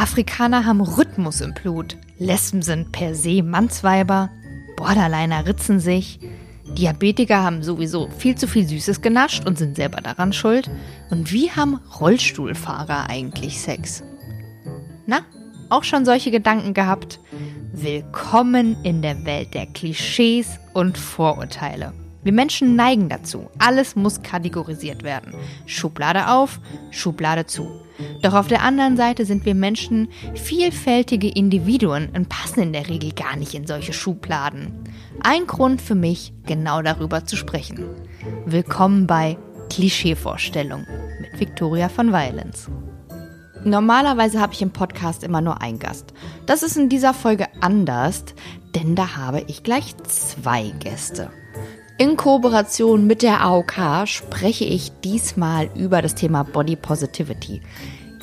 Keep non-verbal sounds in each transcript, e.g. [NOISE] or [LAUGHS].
Afrikaner haben Rhythmus im Blut. Lesben sind per se Mannsweiber. Borderliner ritzen sich. Diabetiker haben sowieso viel zu viel Süßes genascht und sind selber daran schuld. Und wie haben Rollstuhlfahrer eigentlich Sex? Na, auch schon solche Gedanken gehabt? Willkommen in der Welt der Klischees und Vorurteile. Wir Menschen neigen dazu. Alles muss kategorisiert werden. Schublade auf, Schublade zu. Doch auf der anderen Seite sind wir Menschen vielfältige Individuen und passen in der Regel gar nicht in solche Schubladen. Ein Grund für mich, genau darüber zu sprechen. Willkommen bei Klischeevorstellung mit Victoria von Violence. Normalerweise habe ich im Podcast immer nur einen Gast. Das ist in dieser Folge anders, denn da habe ich gleich zwei Gäste. In Kooperation mit der AOK spreche ich diesmal über das Thema Body Positivity.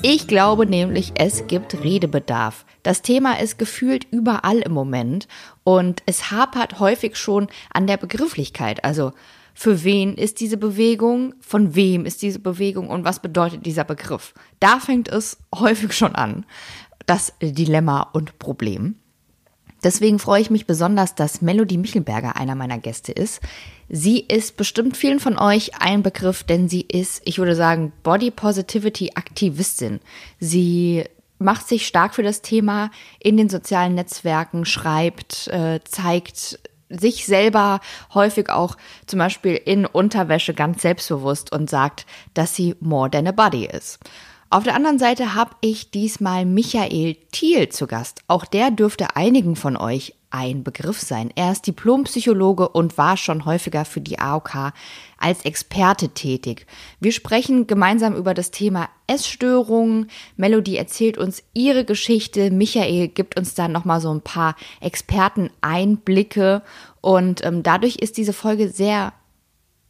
Ich glaube nämlich, es gibt Redebedarf. Das Thema ist gefühlt überall im Moment und es hapert häufig schon an der Begrifflichkeit. Also für wen ist diese Bewegung, von wem ist diese Bewegung und was bedeutet dieser Begriff. Da fängt es [LAUGHS] häufig schon an. Das Dilemma und Problem. Deswegen freue ich mich besonders, dass Melody Michelberger einer meiner Gäste ist. Sie ist bestimmt vielen von euch ein Begriff, denn sie ist, ich würde sagen, Body Positivity Aktivistin. Sie macht sich stark für das Thema in den sozialen Netzwerken, schreibt, äh, zeigt sich selber häufig auch zum Beispiel in Unterwäsche ganz selbstbewusst und sagt, dass sie more than a body ist. Auf der anderen Seite habe ich diesmal Michael Thiel zu Gast. Auch der dürfte einigen von euch ein Begriff sein. Er ist Diplompsychologe und war schon häufiger für die AOK als Experte tätig. Wir sprechen gemeinsam über das Thema Essstörungen. Melody erzählt uns ihre Geschichte. Michael gibt uns dann nochmal so ein paar Experteneinblicke. Und ähm, dadurch ist diese Folge sehr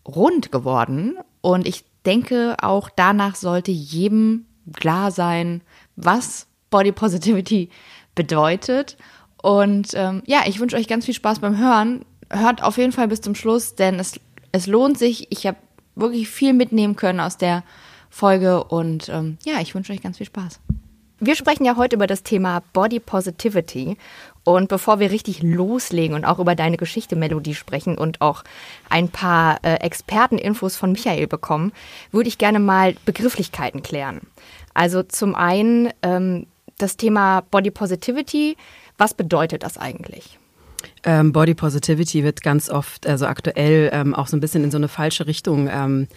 rund geworden. Und ich denke, auch danach sollte jedem klar sein, was Body Positivity bedeutet. Und ähm, ja, ich wünsche euch ganz viel Spaß beim Hören. Hört auf jeden Fall bis zum Schluss, denn es, es lohnt sich. Ich habe wirklich viel mitnehmen können aus der Folge und ähm, ja, ich wünsche euch ganz viel Spaß. Wir sprechen ja heute über das Thema Body Positivity. Und bevor wir richtig loslegen und auch über deine Geschichte Melodie sprechen und auch ein paar äh, Experteninfos von Michael bekommen, würde ich gerne mal Begrifflichkeiten klären. Also zum einen ähm, das Thema Body Positivity. Was bedeutet das eigentlich? Ähm, Body Positivity wird ganz oft, also aktuell ähm, auch so ein bisschen in so eine falsche Richtung ähm,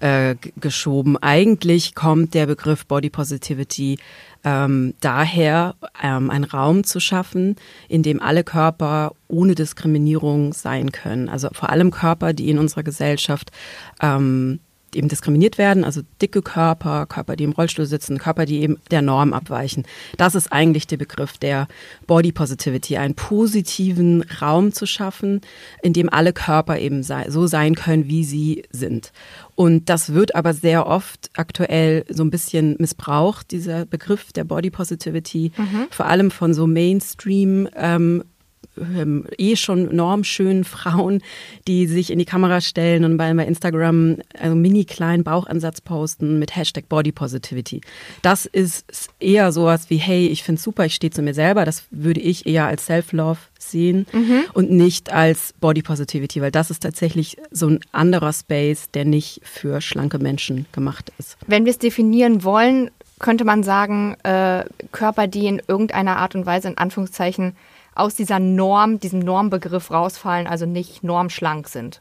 äh, geschoben. Eigentlich kommt der Begriff Body Positivity ähm, daher, ähm, einen Raum zu schaffen, in dem alle Körper ohne Diskriminierung sein können. Also vor allem Körper, die in unserer Gesellschaft ähm, eben diskriminiert werden, also dicke Körper, Körper, die im Rollstuhl sitzen, Körper, die eben der Norm abweichen. Das ist eigentlich der Begriff der Body Positivity, einen positiven Raum zu schaffen, in dem alle Körper eben so sein können, wie sie sind. Und das wird aber sehr oft aktuell so ein bisschen missbraucht, dieser Begriff der Body Positivity, mhm. vor allem von so Mainstream ähm, ähm, eh schon normschönen Frauen, die sich in die Kamera stellen und bei, bei Instagram einen mini kleinen Bauchansatz posten mit Hashtag Body Positivity. Das ist eher sowas wie, hey, ich finde super, ich stehe zu mir selber. Das würde ich eher als Self-Love sehen mhm. und nicht als Body Positivity, weil das ist tatsächlich so ein anderer Space, der nicht für schlanke Menschen gemacht ist. Wenn wir es definieren wollen, könnte man sagen, äh, Körper, die in irgendeiner Art und Weise in Anführungszeichen aus dieser Norm, diesem Normbegriff rausfallen, also nicht normschlank sind.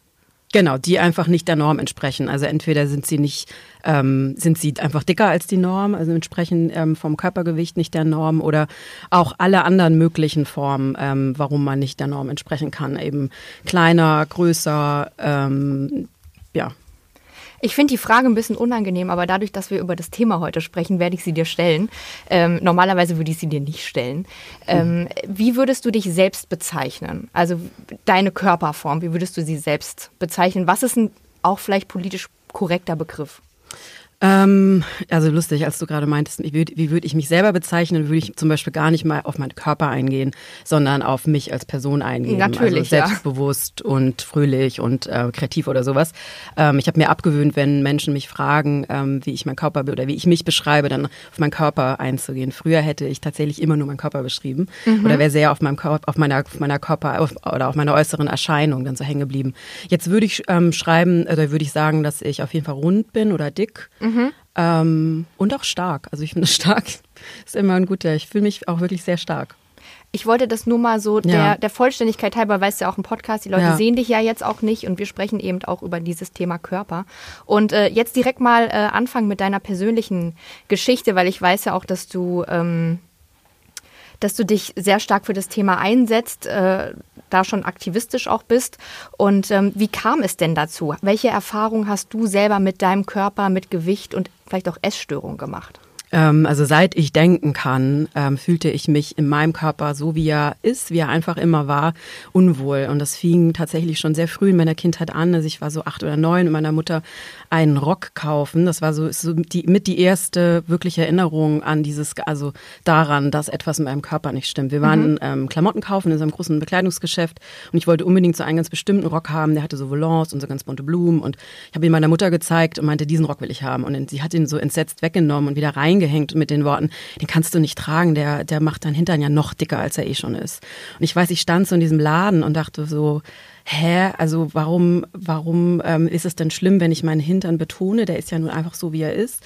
Genau, die einfach nicht der Norm entsprechen. Also entweder sind sie nicht, ähm, sind sie einfach dicker als die Norm, also entsprechen ähm, vom Körpergewicht nicht der Norm oder auch alle anderen möglichen Formen, ähm, warum man nicht der Norm entsprechen kann. Eben kleiner, größer, ähm, ja, ich finde die Frage ein bisschen unangenehm, aber dadurch, dass wir über das Thema heute sprechen, werde ich sie dir stellen. Ähm, normalerweise würde ich sie dir nicht stellen. Ähm, wie würdest du dich selbst bezeichnen? Also deine Körperform, wie würdest du sie selbst bezeichnen? Was ist ein auch vielleicht politisch korrekter Begriff? Ähm, also lustig, als du gerade meintest, wie würde würd ich mich selber bezeichnen, würde ich zum Beispiel gar nicht mal auf meinen Körper eingehen, sondern auf mich als Person eingehen. Natürlich, also selbstbewusst ja. und fröhlich und äh, kreativ oder sowas. Ähm, ich habe mir abgewöhnt, wenn Menschen mich fragen, ähm, wie ich meinen Körper oder wie ich mich beschreibe, dann auf meinen Körper einzugehen. Früher hätte ich tatsächlich immer nur meinen Körper beschrieben mhm. oder wäre sehr auf meinem Körper, auf meiner, auf meiner Körper auf, oder auf meiner äußeren Erscheinung dann so hängen geblieben. Jetzt würde ich ähm, schreiben oder würde ich sagen, dass ich auf jeden Fall rund bin oder dick. Mhm. Mhm. Ähm, und auch stark. Also ich finde [LAUGHS] stark ist immer ein guter. Ich fühle mich auch wirklich sehr stark. Ich wollte das nur mal so der, ja. der Vollständigkeit halber, weißt du ja auch im Podcast, die Leute ja. sehen dich ja jetzt auch nicht und wir sprechen eben auch über dieses Thema Körper. Und äh, jetzt direkt mal äh, anfangen mit deiner persönlichen Geschichte, weil ich weiß ja auch, dass du, ähm, dass du dich sehr stark für das Thema einsetzt. Äh, da schon aktivistisch auch bist. Und ähm, wie kam es denn dazu? Welche Erfahrungen hast du selber mit deinem Körper, mit Gewicht und vielleicht auch Essstörungen gemacht? Ähm, also seit ich denken kann, ähm, fühlte ich mich in meinem Körper so, wie er ist, wie er einfach immer war, unwohl. Und das fing tatsächlich schon sehr früh in meiner Kindheit an. Also ich war so acht oder neun und meiner Mutter einen Rock kaufen. Das war so, so die, mit die erste wirkliche Erinnerung an dieses, also daran, dass etwas in meinem Körper nicht stimmt. Wir waren mhm. ähm, Klamotten kaufen in so einem großen Bekleidungsgeschäft und ich wollte unbedingt so einen ganz bestimmten Rock haben. Der hatte so Volants und so ganz bunte Blumen und ich habe ihn meiner Mutter gezeigt und meinte, diesen Rock will ich haben. Und sie hat ihn so entsetzt weggenommen und wieder reingegangen angehängt mit den Worten, den kannst du nicht tragen, der, der macht deinen Hintern ja noch dicker, als er eh schon ist. Und ich weiß, ich stand so in diesem Laden und dachte so, hä, also warum, warum ähm, ist es denn schlimm, wenn ich meinen Hintern betone? Der ist ja nun einfach so, wie er ist.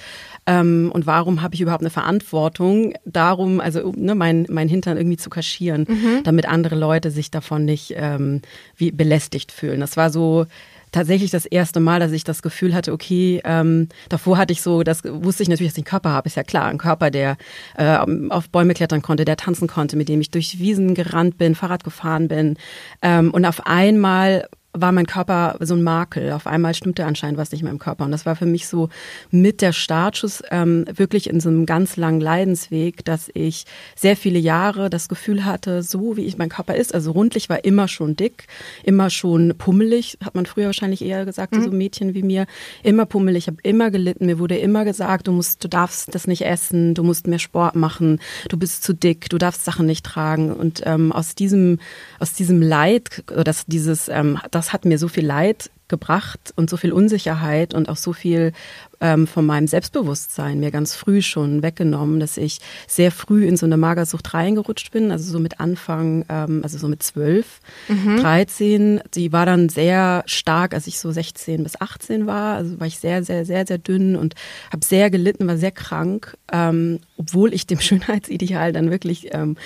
Ähm, und warum habe ich überhaupt eine Verantwortung darum, also ne, mein, mein Hintern irgendwie zu kaschieren, mhm. damit andere Leute sich davon nicht ähm, wie belästigt fühlen? Das war so, tatsächlich das erste Mal, dass ich das Gefühl hatte, okay, ähm, davor hatte ich so, das wusste ich natürlich, dass ich einen Körper habe, ist ja klar, ein Körper, der äh, auf Bäume klettern konnte, der tanzen konnte, mit dem ich durch Wiesen gerannt bin, Fahrrad gefahren bin. Ähm, und auf einmal war mein Körper so ein Makel. Auf einmal stimmte anscheinend was nicht mehr im Körper. Und das war für mich so mit der Startschuss ähm, wirklich in so einem ganz langen Leidensweg, dass ich sehr viele Jahre das Gefühl hatte, so wie ich mein Körper ist, also rundlich war immer schon dick, immer schon pummelig, hat man früher wahrscheinlich eher gesagt, mhm. so Mädchen wie mir, immer pummelig, ich habe immer gelitten, mir wurde immer gesagt, du musst, du darfst das nicht essen, du musst mehr Sport machen, du bist zu dick, du darfst Sachen nicht tragen. Und ähm, aus diesem, aus diesem Leid, oder das, dieses, ähm, das hat mir so viel Leid gebracht und so viel Unsicherheit und auch so viel ähm, von meinem Selbstbewusstsein mir ganz früh schon weggenommen, dass ich sehr früh in so eine Magersucht reingerutscht bin, also so mit Anfang, ähm, also so mit zwölf, mhm. 13. Die war dann sehr stark, als ich so 16 bis 18 war. Also war ich sehr, sehr, sehr, sehr dünn und habe sehr gelitten, war sehr krank, ähm, obwohl ich dem [LAUGHS] Schönheitsideal dann wirklich ähm,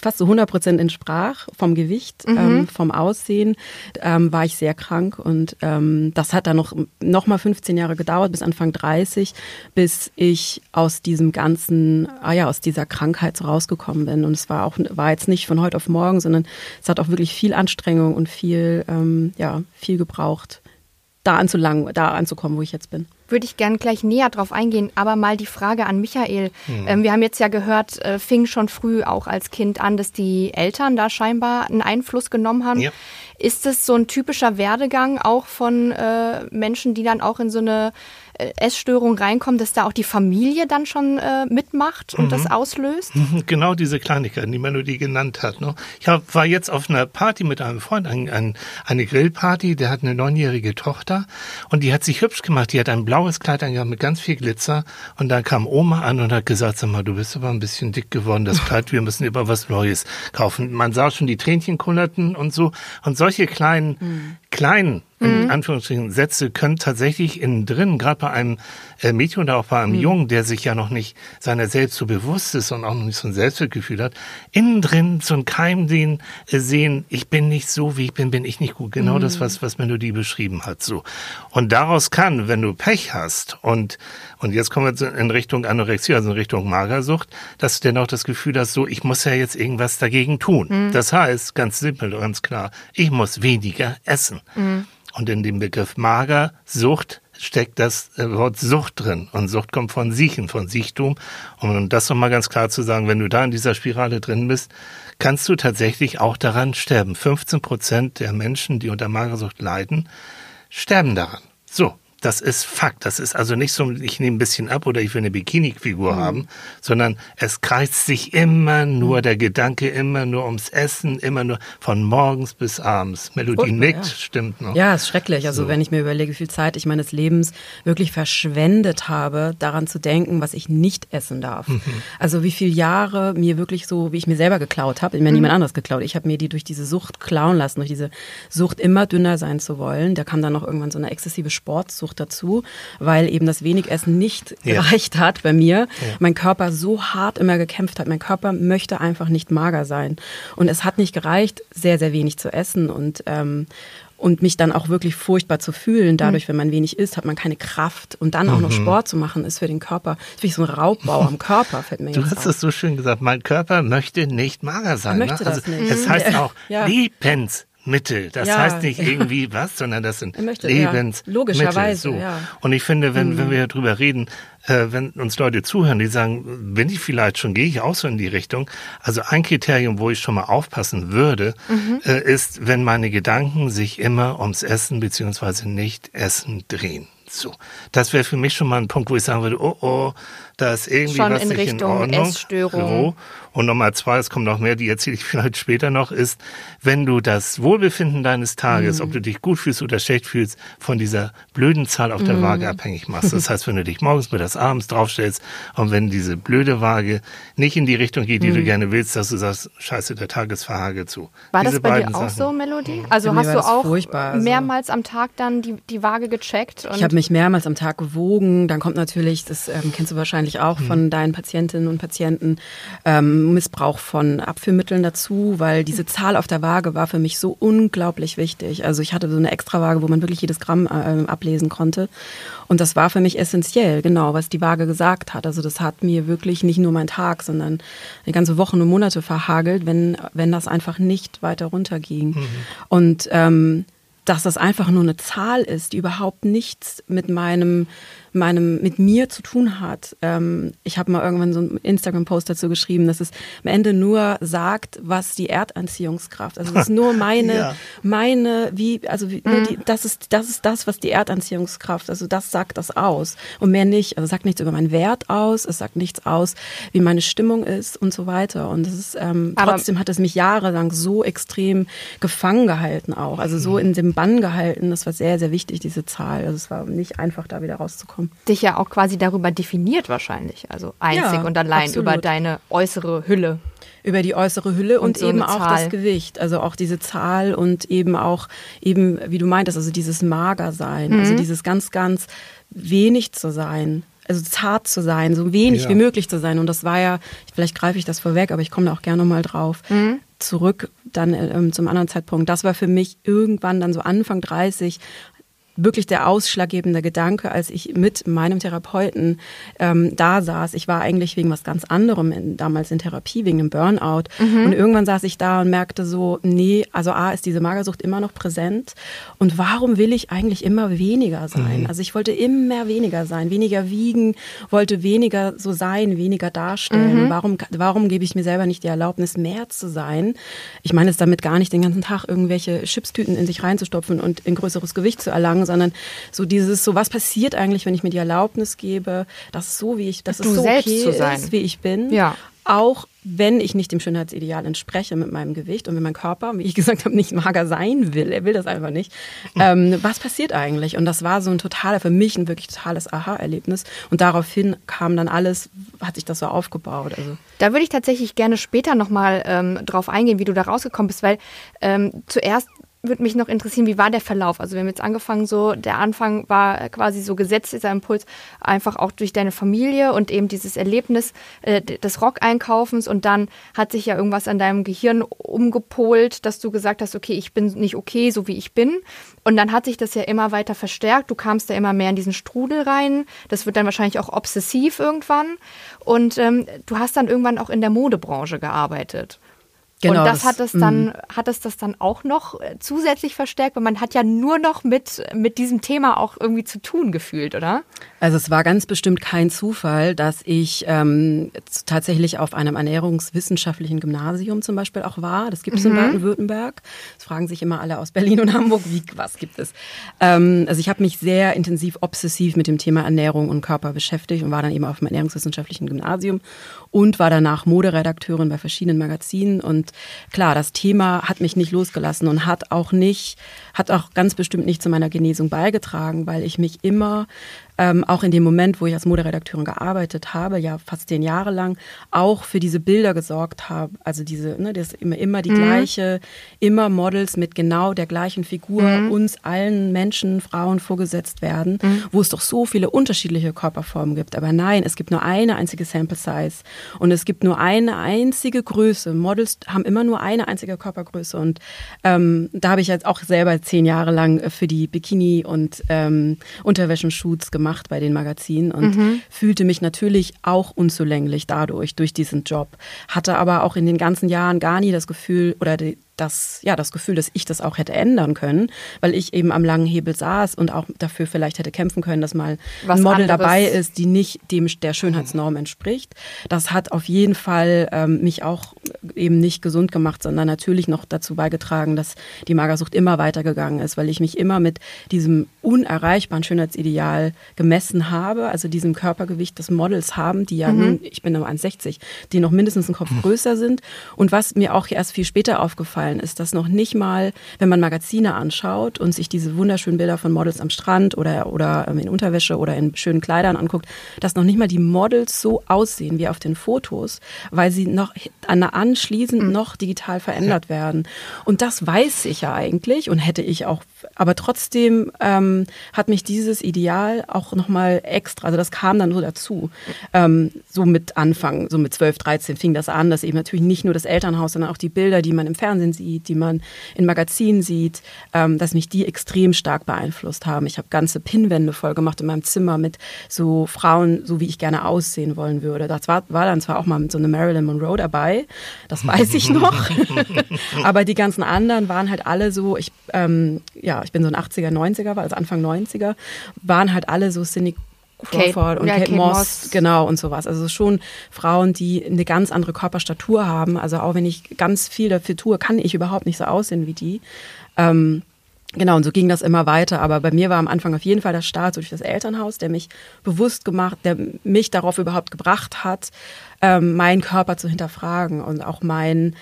fast so 100 Prozent entsprach vom Gewicht, mhm. ähm, vom Aussehen, ähm, war ich sehr krank und ähm, das hat dann noch, noch mal 15 Jahre gedauert, bis Anfang 30, bis ich aus diesem ganzen, ah ja, aus dieser Krankheit so rausgekommen bin. Und es war auch, war jetzt nicht von heute auf morgen, sondern es hat auch wirklich viel Anstrengung und viel, ähm, ja, viel gebraucht, da anzulangen, da anzukommen, wo ich jetzt bin würde ich gern gleich näher drauf eingehen. Aber mal die Frage an Michael. Hm. Ähm, wir haben jetzt ja gehört, äh, fing schon früh auch als Kind an, dass die Eltern da scheinbar einen Einfluss genommen haben. Ja. Ist es so ein typischer Werdegang auch von äh, Menschen, die dann auch in so eine Essstörung reinkommt, dass da auch die Familie dann schon äh, mitmacht und mhm. das auslöst? Genau diese Kleinigkeiten, die Melodie genannt hat. Ne? Ich hab, war jetzt auf einer Party mit einem Freund, ein, ein, eine Grillparty, der hat eine neunjährige Tochter und die hat sich hübsch gemacht. Die hat ein blaues Kleid angehabt mit ganz viel Glitzer und dann kam Oma an und hat gesagt, sag mal, du bist aber ein bisschen dick geworden, das Kleid, wir müssen über was Neues kaufen. Man sah schon die Tränchen kullerten und so und solche kleinen, mhm. kleinen in mhm. Anführungsstrichen Sätze können tatsächlich innen drin, gerade bei einem äh, Mädchen oder auch bei einem mhm. Jungen, der sich ja noch nicht seiner selbst so bewusst ist und auch noch nicht so ein Selbstwertgefühl hat, innen drin so ein Keim den äh, sehen, ich bin nicht so, wie ich bin, bin ich nicht gut. Genau mhm. das, was, was Melodie beschrieben hat, so. Und daraus kann, wenn du Pech hast und, und jetzt kommen wir in Richtung Anorexie, also in Richtung Magersucht, dass du dann auch das Gefühl hast, so, ich muss ja jetzt irgendwas dagegen tun. Mhm. Das heißt, ganz simpel, ganz klar, ich muss weniger essen. Mhm. Und in dem Begriff Magersucht steckt das äh, Wort Sucht drin. Und Sucht kommt von Siechen, von Siechtum. Und um das nochmal ganz klar zu sagen, wenn du da in dieser Spirale drin bist, kannst du tatsächlich auch daran sterben. 15 Prozent der Menschen, die unter Magersucht leiden, sterben daran. So, Das ist Fakt. Das ist also nicht so, ich nehme ein bisschen ab oder ich will eine Bikini-Figur mhm. haben, sondern es kreist sich immer nur mhm. der Gedanke, immer nur ums Essen, immer nur von morgens bis abends. Melodie Furchtbar, nickt, ja. stimmt noch. Ja, ist schrecklich. Also so. wenn ich mir überlege, wie viel Zeit ich meines Lebens wirklich verschwendet habe, daran zu denken, was ich nicht essen darf. Mhm. Also wie viele Jahre mir wirklich so, wie ich mir selber geklaut habe, mir mhm. niemand anderes geklaut. Ich habe mir die durch diese Sucht klauen lassen, durch diese Sucht immer dünner sein zu wollen. Da kam dann noch irgendwann so eine exzessive Sportsucht dazu, weil eben das wenig Essen nicht ja. gereicht hat bei mir. Ja. Mein Körper so hart immer gekämpft hat. Mein Körper möchte einfach nicht mager sein. Und es hat nicht gereicht, sehr, sehr wenig zu essen. Und ähm, und mich dann auch wirklich furchtbar zu fühlen. Dadurch, mhm. wenn man wenig isst, hat man keine Kraft. Und dann auch noch mhm. Sport zu machen, ist für den Körper, ist wie so ein Raubbau am Körper, fällt mir Du hast es so schön gesagt, mein Körper möchte nicht mager sein. Er möchte ne? das also, nicht. Es heißt auch [LAUGHS] ja. Liebens. Mittel. Das ja. heißt nicht [LAUGHS] irgendwie was, sondern das sind möchte, Lebensmittel. Ja. Logischerweise, so. ja. Und ich finde, wenn, mhm. wenn wir darüber reden, äh, wenn uns Leute zuhören, die sagen, bin ich vielleicht schon, gehe ich auch so in die Richtung. Also ein Kriterium, wo ich schon mal aufpassen würde, mhm. äh, ist, wenn meine Gedanken sich immer ums Essen beziehungsweise Nicht-Essen drehen. So, das wäre für mich schon mal ein Punkt, wo ich sagen würde, oh oh, da ist irgendwie schon was in nicht Richtung in Ordnung. Essstörung. Und Nummer zwei, es kommt noch mehr, die erzähle ich [LAUGHS] vielleicht später noch, ist, wenn du das Wohlbefinden deines Tages, mhm. ob du dich gut fühlst oder schlecht fühlst, von dieser blöden Zahl auf der mhm. Waage abhängig machst. Das heißt, wenn du dich morgens, mittags, abends draufstellst und wenn diese blöde Waage nicht in die Richtung geht, die mhm. du gerne willst, dass du sagst, scheiße, der Tag ist verhagelt zu. War Diese das bei dir auch Sachen. so, Melodie? Also hast du auch also. mehrmals am Tag dann die, die Waage gecheckt? ich habe mich mehrmals am Tag gewogen. Dann kommt natürlich, das ähm, kennst du wahrscheinlich auch mhm. von deinen Patientinnen und Patienten, ähm, Missbrauch von Abführmitteln dazu, weil diese Zahl auf der Waage war für mich so unglaublich wichtig. Also ich hatte so eine Extrawaage, wo man wirklich jedes Gramm äh, ablesen konnte. Und das war für mich essentiell, genau, was die Waage gesagt hat. Also das hat mir wirklich nicht nur mein Tag, sondern eine ganze Wochen und Monate verhagelt, wenn, wenn das einfach nicht weiter runterging. Mhm. Und ähm, dass das einfach nur eine Zahl ist, die überhaupt nichts mit meinem meinem, mit mir zu tun hat. Ähm, ich habe mal irgendwann so einen Instagram-Post dazu geschrieben, dass es am Ende nur sagt, was die Erdanziehungskraft, also es ist nur [LAUGHS] meine, ja. meine, wie, also wie, mhm. die, das ist, das ist das, was die Erdanziehungskraft, also das sagt das aus und mehr nicht. Also es sagt nichts über meinen Wert aus, es sagt nichts aus, wie meine Stimmung ist und so weiter. Und das ist, ähm, trotzdem hat es mich jahrelang so extrem gefangen gehalten auch, also so mhm. in dem Bann gehalten. Das war sehr, sehr wichtig, diese Zahl. Also es war nicht einfach, da wieder rauszukommen machen. Dich ja auch quasi darüber definiert wahrscheinlich, also einzig ja, und allein absolut. über deine äußere Hülle. Über die äußere Hülle und, und so eben auch das Gewicht, also auch diese Zahl und eben auch eben, wie du meintest, also dieses Magersein, also mhm. also dieses ganz, ganz wenig zu sein also zart zu sein, so wenig ja. wie möglich zu sein. Und das war ja, vielleicht greife ich das vorweg, aber ich komme da auch gerne nochmal drauf. Mhm. Zurück dann ähm, zum anderen Zeitpunkt. Das war für mich irgendwann dann so Anfang 30 wirklich der ausschlaggebende Gedanke, als ich mit meinem Therapeuten ähm, da saß. Ich war eigentlich wegen was ganz anderem in, damals in Therapie, wegen einem Burnout. Mhm. Und irgendwann saß ich da und merkte so, nee, also A ist diese Magersucht immer noch präsent. Und warum will ich eigentlich immer weniger sein? Mhm. Also ich wollte immer weniger sein, weniger wiegen, wollte weniger so sein, weniger darstellen. Mhm. Warum, warum gebe ich mir selber nicht die Erlaubnis, mehr zu sein? Ich meine es damit gar nicht, den ganzen Tag irgendwelche Chipstüten in sich reinzustopfen und ein größeres Gewicht zu erlangen sagen, sondern so dieses, so was passiert eigentlich, wenn ich mir die Erlaubnis gebe, dass so wie ich, dass du es so selbst okay zu sein. ist, wie ich bin. Ja. Auch wenn ich nicht dem Schönheitsideal entspreche mit meinem Gewicht und wenn mein Körper, wie ich [LAUGHS] gesagt habe, nicht mager sein will, er will das einfach nicht. [LAUGHS] Ähm, was passiert eigentlich? Und das war so ein totaler, für mich ein wirklich totales Aha-Erlebnis. Und daraufhin kam dann alles, hat sich das so aufgebaut. Also. Da würde ich tatsächlich gerne später nochmal ähm, drauf eingehen, wie du da rausgekommen bist, weil ähm, zuerst würde mich noch interessieren, wie war der Verlauf? Also wir haben jetzt angefangen, so der Anfang war quasi so gesetzt, dieser Impuls, einfach auch durch deine Familie und eben dieses Erlebnis äh, des Rock-Einkaufens und dann hat sich ja irgendwas an deinem Gehirn umgepolt, dass du gesagt hast, okay, ich bin nicht okay, so wie ich bin. Und dann hat sich das ja immer weiter verstärkt. Du kamst da immer mehr in diesen Strudel rein. Das wird dann wahrscheinlich auch obsessiv irgendwann. Und ähm, du hast dann irgendwann auch in der Modebranche gearbeitet. Genau, und das, das hat es dann, mh. hat es das dann auch noch äh, zusätzlich verstärkt, weil man hat ja nur noch mit, mit diesem Thema auch irgendwie zu tun gefühlt, oder? Also es war ganz bestimmt kein Zufall, dass ich ähm, tatsächlich auf einem ernährungswissenschaftlichen Gymnasium zum Beispiel auch war. Das gibt es mhm. in Baden-Württemberg. Das fragen sich immer alle aus Berlin und Hamburg, wie, was gibt es? Ähm, also ich habe mich sehr intensiv, obsessiv mit dem Thema Ernährung und Körper beschäftigt und war dann eben auf dem ernährungswissenschaftlichen Gymnasium und war danach Moderedakteurin bei verschiedenen Magazinen. Und klar, das Thema hat mich nicht losgelassen und hat auch nicht, hat auch ganz bestimmt nicht zu meiner Genesung beigetragen, weil ich mich immer ähm, auch in dem Moment, wo ich als Moderedakteurin gearbeitet habe, ja fast zehn Jahre lang, auch für diese Bilder gesorgt habe. Also diese, ne, das ist immer, immer die mhm. gleiche, immer Models mit genau der gleichen Figur mhm. uns allen Menschen, Frauen vorgesetzt werden, mhm. wo es doch so viele unterschiedliche Körperformen gibt. Aber nein, es gibt nur eine einzige Sample Size und es gibt nur eine einzige Größe. Models haben immer nur eine einzige Körpergröße und ähm, da habe ich jetzt auch selber zehn Jahre lang für die Bikini und ähm, Unterwäschen-Shoots gemacht gemacht bei den Magazinen und mhm. fühlte mich natürlich auch unzulänglich dadurch, durch diesen Job. Hatte aber auch in den ganzen Jahren gar nie das Gefühl oder die, das, ja, das Gefühl, dass ich das auch hätte ändern können, weil ich eben am langen Hebel saß und auch dafür vielleicht hätte kämpfen können, dass mal Was ein Model anderes. dabei ist, die nicht dem der Schönheitsnorm entspricht. Das hat auf jeden Fall ähm, mich auch eben nicht gesund gemacht, sondern natürlich noch dazu beigetragen, dass die Magersucht immer weitergegangen ist, weil ich mich immer mit diesem unerreichbaren Schönheitsideal gemessen habe, also diesem Körpergewicht des Models haben, die ja mhm. nun, ich bin nur 1,60, die noch mindestens einen Kopf größer sind. Und was mir auch erst viel später aufgefallen aufgefallen ist, dass noch nicht mal, wenn man Magazine anschaut und sich diese wunderschönen Bilder von Models am Strand oder, oder ähm, in Unterwäsche oder in schönen Kleidern anguckt, dass noch nicht mal die Models so aussehen wie auf den Fotos, weil sie noch anschließend mhm. noch digital verändert werden. Und das weiß ich ja eigentlich und hätte ich auch aber trotzdem ähm, hat mich dieses Ideal auch nochmal extra, also das kam dann so dazu, ähm, so mit Anfang, so mit 12, 13 fing das an, dass eben natürlich nicht nur das Elternhaus, sondern auch die Bilder, die man im Fernsehen sieht, die man in Magazinen sieht, ähm, dass mich die extrem stark beeinflusst haben. Ich habe ganze Pinnwände voll gemacht in meinem Zimmer mit so Frauen, so wie ich gerne aussehen wollen würde. Das war, war dann zwar auch mal so eine Marilyn Monroe dabei, das weiß ich noch, [LAUGHS] [LAUGHS] aber die ganzen anderen waren halt alle so, ich, ähm, ja, ja, ich bin so ein 80er, 90er, also Anfang 90er, waren halt alle so Cindy Crawford Kate, und ja, Kate, Kate Moss, Moss, genau und sowas. Also schon Frauen, die eine ganz andere Körperstatur haben. Also auch wenn ich ganz viel dafür tue, kann ich überhaupt nicht so aussehen wie die. Ähm, Genau, und so ging das immer weiter. Aber bei mir war am Anfang auf jeden Fall der Start durch das Elternhaus, der mich bewusst gemacht, der mich darauf überhaupt gebracht hat, ähm, meinen Körper zu hinterfragen und auch mein,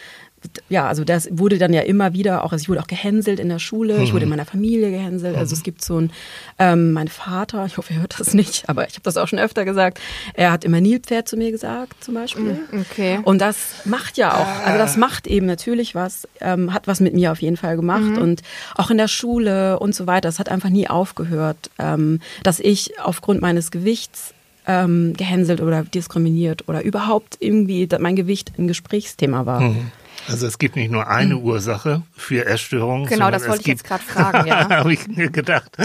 ja, also das wurde dann ja immer wieder auch, also ich wurde auch gehänselt in der Schule, mhm. ich wurde in mhm. meiner Familie gehänselt. Also es mhm. gibt so ein, ähm, mein Vater, ich hoffe, er hört das nicht, aber ich habe das auch schon öfter gesagt, er hat immer Nilpferd zu mir gesagt, zum Beispiel. Mhm, okay. Und das macht ja auch, also das macht eben natürlich was, ähm, hat was mit mir auf jeden Fall gemacht mhm. und auch in der Schule und so weiter. Es hat einfach nie aufgehört, ähm, dass ich aufgrund meines Gewichts ähm, gehänselt oder diskriminiert oder überhaupt irgendwie mein Gewicht ein Gesprächsthema war. Mhm. Also es gibt nicht nur eine mhm. Ursache für Essstörungen. Genau, das wollte ich jetzt gerade fragen, ja. [LAUGHS] habe ich mir gedacht.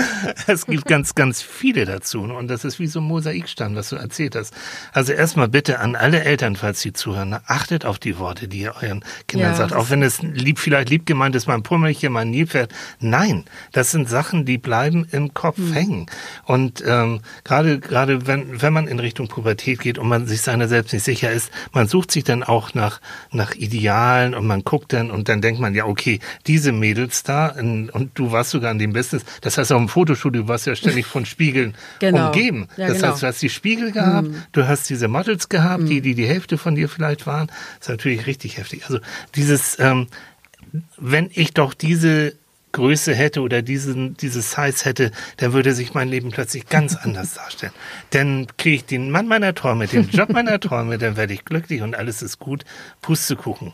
Es gibt ganz, ganz viele dazu. Und das ist wie so ein Mosaikstein, was du erzählt hast. Also erstmal bitte an alle Eltern, falls sie zuhören, achtet auf die Worte, die ihr euren Kindern ja, sagt. Auch wenn es lieb, vielleicht lieb gemeint ist, mein Pummelchen, mein Nilpferd. Nein, das sind Sachen, die bleiben im Kopf mhm. hängen. Und ähm, gerade, gerade wenn, wenn man in Richtung Pubertät geht und man sich seiner selbst nicht sicher ist, man sucht sich dann auch nach, nach Idealen und man guckt dann und dann denkt man, ja, okay, diese Mädels da und du warst sogar an dem Besten. Das heißt, auch im Fotostudio warst du ja ständig von Spiegeln genau. umgeben. Ja, das genau. heißt, du hast die Spiegel gehabt, mhm. du hast diese Models gehabt, mhm. die, die die Hälfte von dir vielleicht waren. Das ist natürlich richtig heftig. Also dieses, ähm, wenn ich doch diese Größe hätte oder diesen, dieses Size hätte, dann würde sich mein Leben plötzlich ganz [LAUGHS] anders darstellen. Dann kriege ich den Mann meiner Träume, den Job meiner Träume, dann werde ich glücklich und alles ist gut. Pustekuchen.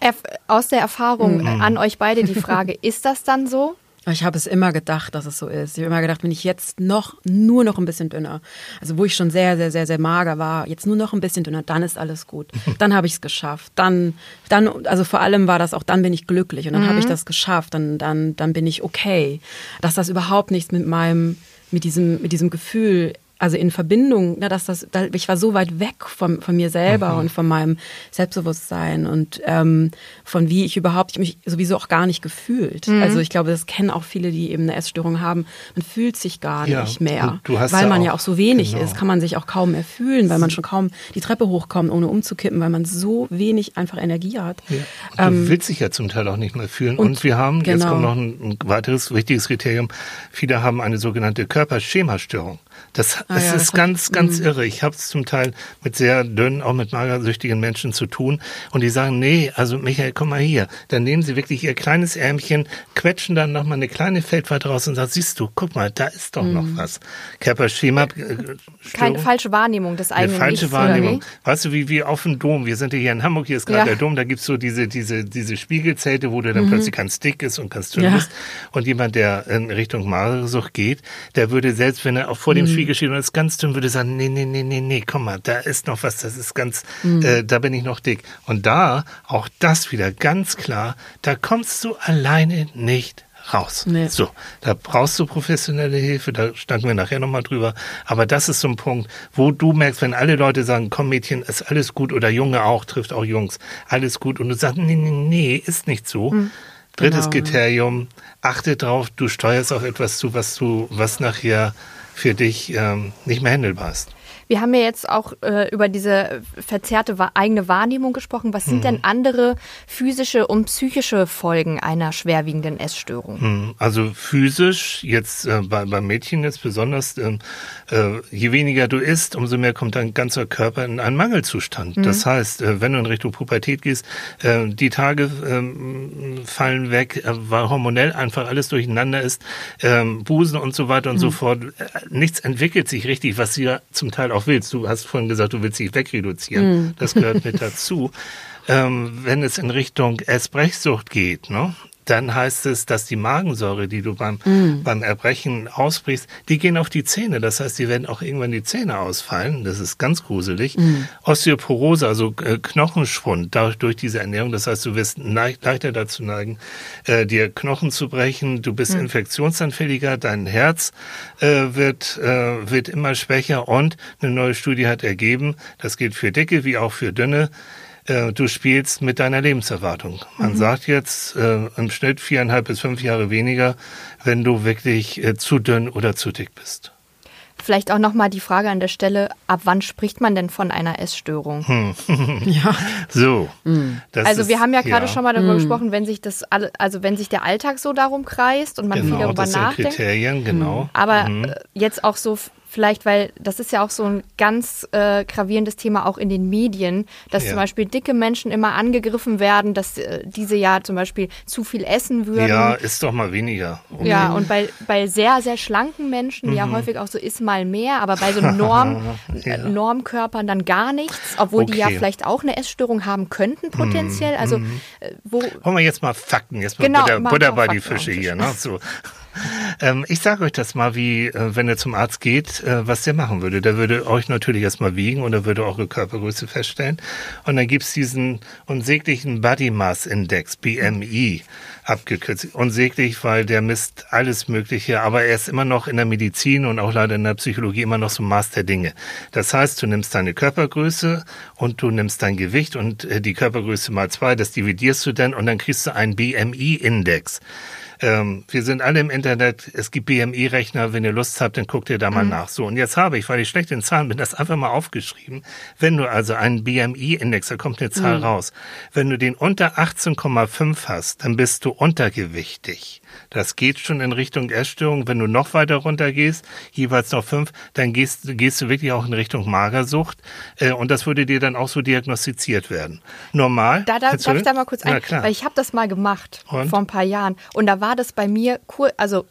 Aus der Erfahrung mhm. an euch beide die Frage, ist das dann so? Ich habe es immer gedacht, dass es so ist. Ich habe immer gedacht, wenn ich jetzt noch, nur noch ein bisschen dünner, also wo ich schon sehr, sehr, sehr, sehr mager war, jetzt nur noch ein bisschen dünner, dann ist alles gut. [LAUGHS] Dann habe ich es geschafft. Dann, dann, also vor allem war das auch, dann bin ich glücklich und dann mhm. habe ich das geschafft. Dann, dann, dann bin ich okay. Dass das überhaupt nichts mit meinem, mit diesem, mit diesem Gefühl also in Verbindung, na, dass das, da, ich war so weit weg von, von mir selber mhm. und von meinem Selbstbewusstsein und ähm, von wie ich überhaupt, ich mich sowieso auch gar nicht gefühlt. Mhm. Also ich glaube, das kennen auch viele, die eben eine Essstörung haben. Man fühlt sich gar ja, nicht mehr, du, du weil man ja auch so wenig genau. ist, kann man sich auch kaum mehr fühlen, weil man schon kaum die Treppe hochkommt, ohne umzukippen, weil man so wenig einfach Energie hat. Ja. Ähm, du willst dich ja zum Teil auch nicht mehr fühlen. Und, und wir haben, genau. jetzt kommt noch ein, ein weiteres wichtiges Kriterium, viele haben eine sogenannte Körperschemastörung. Das, ah, das ja, ist das ganz, hat, ganz mh. irre. Ich habe es zum Teil mit sehr dünnen, auch mit magersüchtigen Menschen zu tun. Und die sagen, nee, also Michael, komm mal hier. Dann nehmen sie wirklich ihr kleines Ärmchen, quetschen dann nochmal eine kleine Feldwarte raus und sagen, siehst du, guck mal, da ist doch mhm. noch was. Körperschema. Äh, Keine falsche Wahrnehmung des eigenen Eine falsche Nichts, Wahrnehmung. Weißt du, wie, wie auf dem Dom. Wir sind ja hier in Hamburg, hier ist gerade ja. der Dom, da gibt's so diese, diese, diese Spiegelzelte, wo du dann mhm. plötzlich ganz dick ist und ganz dünn ja. bist. Und jemand, der in Richtung Magersucht geht, der würde selbst, wenn er auch vor dem mhm. Spiegel steht und ist ganz dünn, würde sagen, nee, nee, nee, nee, nee, komm mal, da ist noch was, das ist ganz, mhm. äh, da bin ich noch dick. Und da, auch das wieder ganz klar, da kommst du alleine nicht raus. Nee. So, da brauchst du professionelle Hilfe, da standen wir nachher nochmal drüber. Aber das ist so ein Punkt, wo du merkst, wenn alle Leute sagen, komm Mädchen, ist alles gut oder Junge auch, trifft auch Jungs, alles gut. Und du sagst, nee, nee, nee, ist nicht so. Mhm. Drittes genau. Kriterium, achte drauf, du steuerst auch etwas zu, was du, was nachher für dich ähm, nicht mehr handelbar ist. Wir haben ja jetzt auch äh, über diese verzerrte eigene Wahrnehmung gesprochen. Was sind mhm. denn andere physische und psychische Folgen einer schwerwiegenden Essstörung? Mhm. Also physisch, jetzt äh, bei, beim Mädchen jetzt besonders, äh, äh, je weniger du isst, umso mehr kommt dein ganzer Körper in einen Mangelzustand. Mhm. Das heißt, äh, wenn du in Richtung Pubertät gehst, äh, die Tage ähm, fallen weg, weil hormonell einfach alles durcheinander ist, ähm, Busen und so weiter und so mhm. fort. nichts entwickelt sich richtig, was sie ja zum Teil auch auch willst. Du hast vorhin gesagt, du willst dich wegreduzieren. Mhm. Das gehört mit dazu. [LAUGHS] Ähm, wenn es in Richtung Essbrechsucht geht, ne, dann heißt es, dass die Magensäure, die du beim, mm. beim Erbrechen ausbrichst, die gehen auf die Zähne. Das heißt, die werden auch irgendwann die Zähne ausfallen. Das ist ganz gruselig. Mm. Osteoporose, also äh, Knochenschwund dadurch, durch diese Ernährung. Das heißt, du wirst leichter dazu neigen, äh, dir Knochen zu brechen. Du bist mm. infektionsanfälliger. Dein Herz äh, wird, äh, wird immer schwächer. Und eine neue Studie hat ergeben, das gilt für Dicke wie auch für Dünne, äh, du spielst mit deiner Lebenserwartung. Man mhm. sagt jetzt äh, im Schnitt viereinhalb bis fünf Jahre weniger, wenn du wirklich äh, zu dünn oder zu dick bist. Vielleicht auch nochmal die Frage an der Stelle, ab wann spricht man denn von einer Essstörung? Hm. [LAUGHS] ja. So. Mhm. also wir haben ja gerade ja. schon mal darüber mhm. gesprochen, wenn sich das also wenn sich der Alltag so darum kreist und man genau, viel darüber das sind nachdenkt. Kriterien, genau. Aber mhm. Äh, jetzt auch so vielleicht, weil das ist ja auch so ein ganz äh, gravierendes Thema auch in den Medien, dass ja. zum Beispiel dicke Menschen immer angegriffen werden, dass äh, diese ja zum Beispiel zu viel essen würden. Ja, ist doch mal weniger. Um ja, und bei, bei sehr, sehr schlanken Menschen, mhm. ja häufig auch so ist mal mehr, aber bei so [LAUGHS] Norm, ja. Normkörpern dann gar nichts, obwohl okay. die ja vielleicht auch eine Essstörung haben könnten potenziell. Also mhm. Äh, wo. Wollen wir jetzt mal Fakten, jetzt mal genau, Butter, Butter bei die Fische hier. Ne? So. [LAUGHS] Ähm, ich sage euch das mal, wie, äh, wenn ihr zum Arzt geht, äh, was der machen würde. Der würde euch natürlich erstmal wiegen und er würde eure Körpergröße feststellen. Und dann gibt's diesen unsäglichen Body Mass Index, BMI, abgekürzt. Unsäglich, weil der misst alles Mögliche, aber er ist immer noch in der Medizin und auch leider in der Psychologie immer noch so Maß der Dinge. Das heißt, du nimmst deine Körpergröße und du nimmst dein Gewicht und äh, die Körpergröße mal zwei, das dividierst du dann und dann kriegst du einen BMI-Index. Ähm, wir sind alle im Internet. Es gibt BMI-Rechner. Wenn ihr Lust habt, dann guckt ihr da mal mhm. nach. So, und jetzt habe ich, weil ich schlecht in Zahlen bin, das einfach mal aufgeschrieben. Wenn du also einen BMI-Index, da kommt eine Zahl mhm. raus. Wenn du den unter 18,5 hast, dann bist du untergewichtig. Das geht schon in Richtung Essstörung. Wenn du noch weiter runter gehst, jeweils noch fünf, dann gehst, gehst du wirklich auch in Richtung Magersucht. Äh, und das würde dir dann auch so diagnostiziert werden. Normal. Da, da darf ich da mal kurz ein, weil ich habe das mal gemacht und? vor ein paar Jahren. Und da war das bei mir, also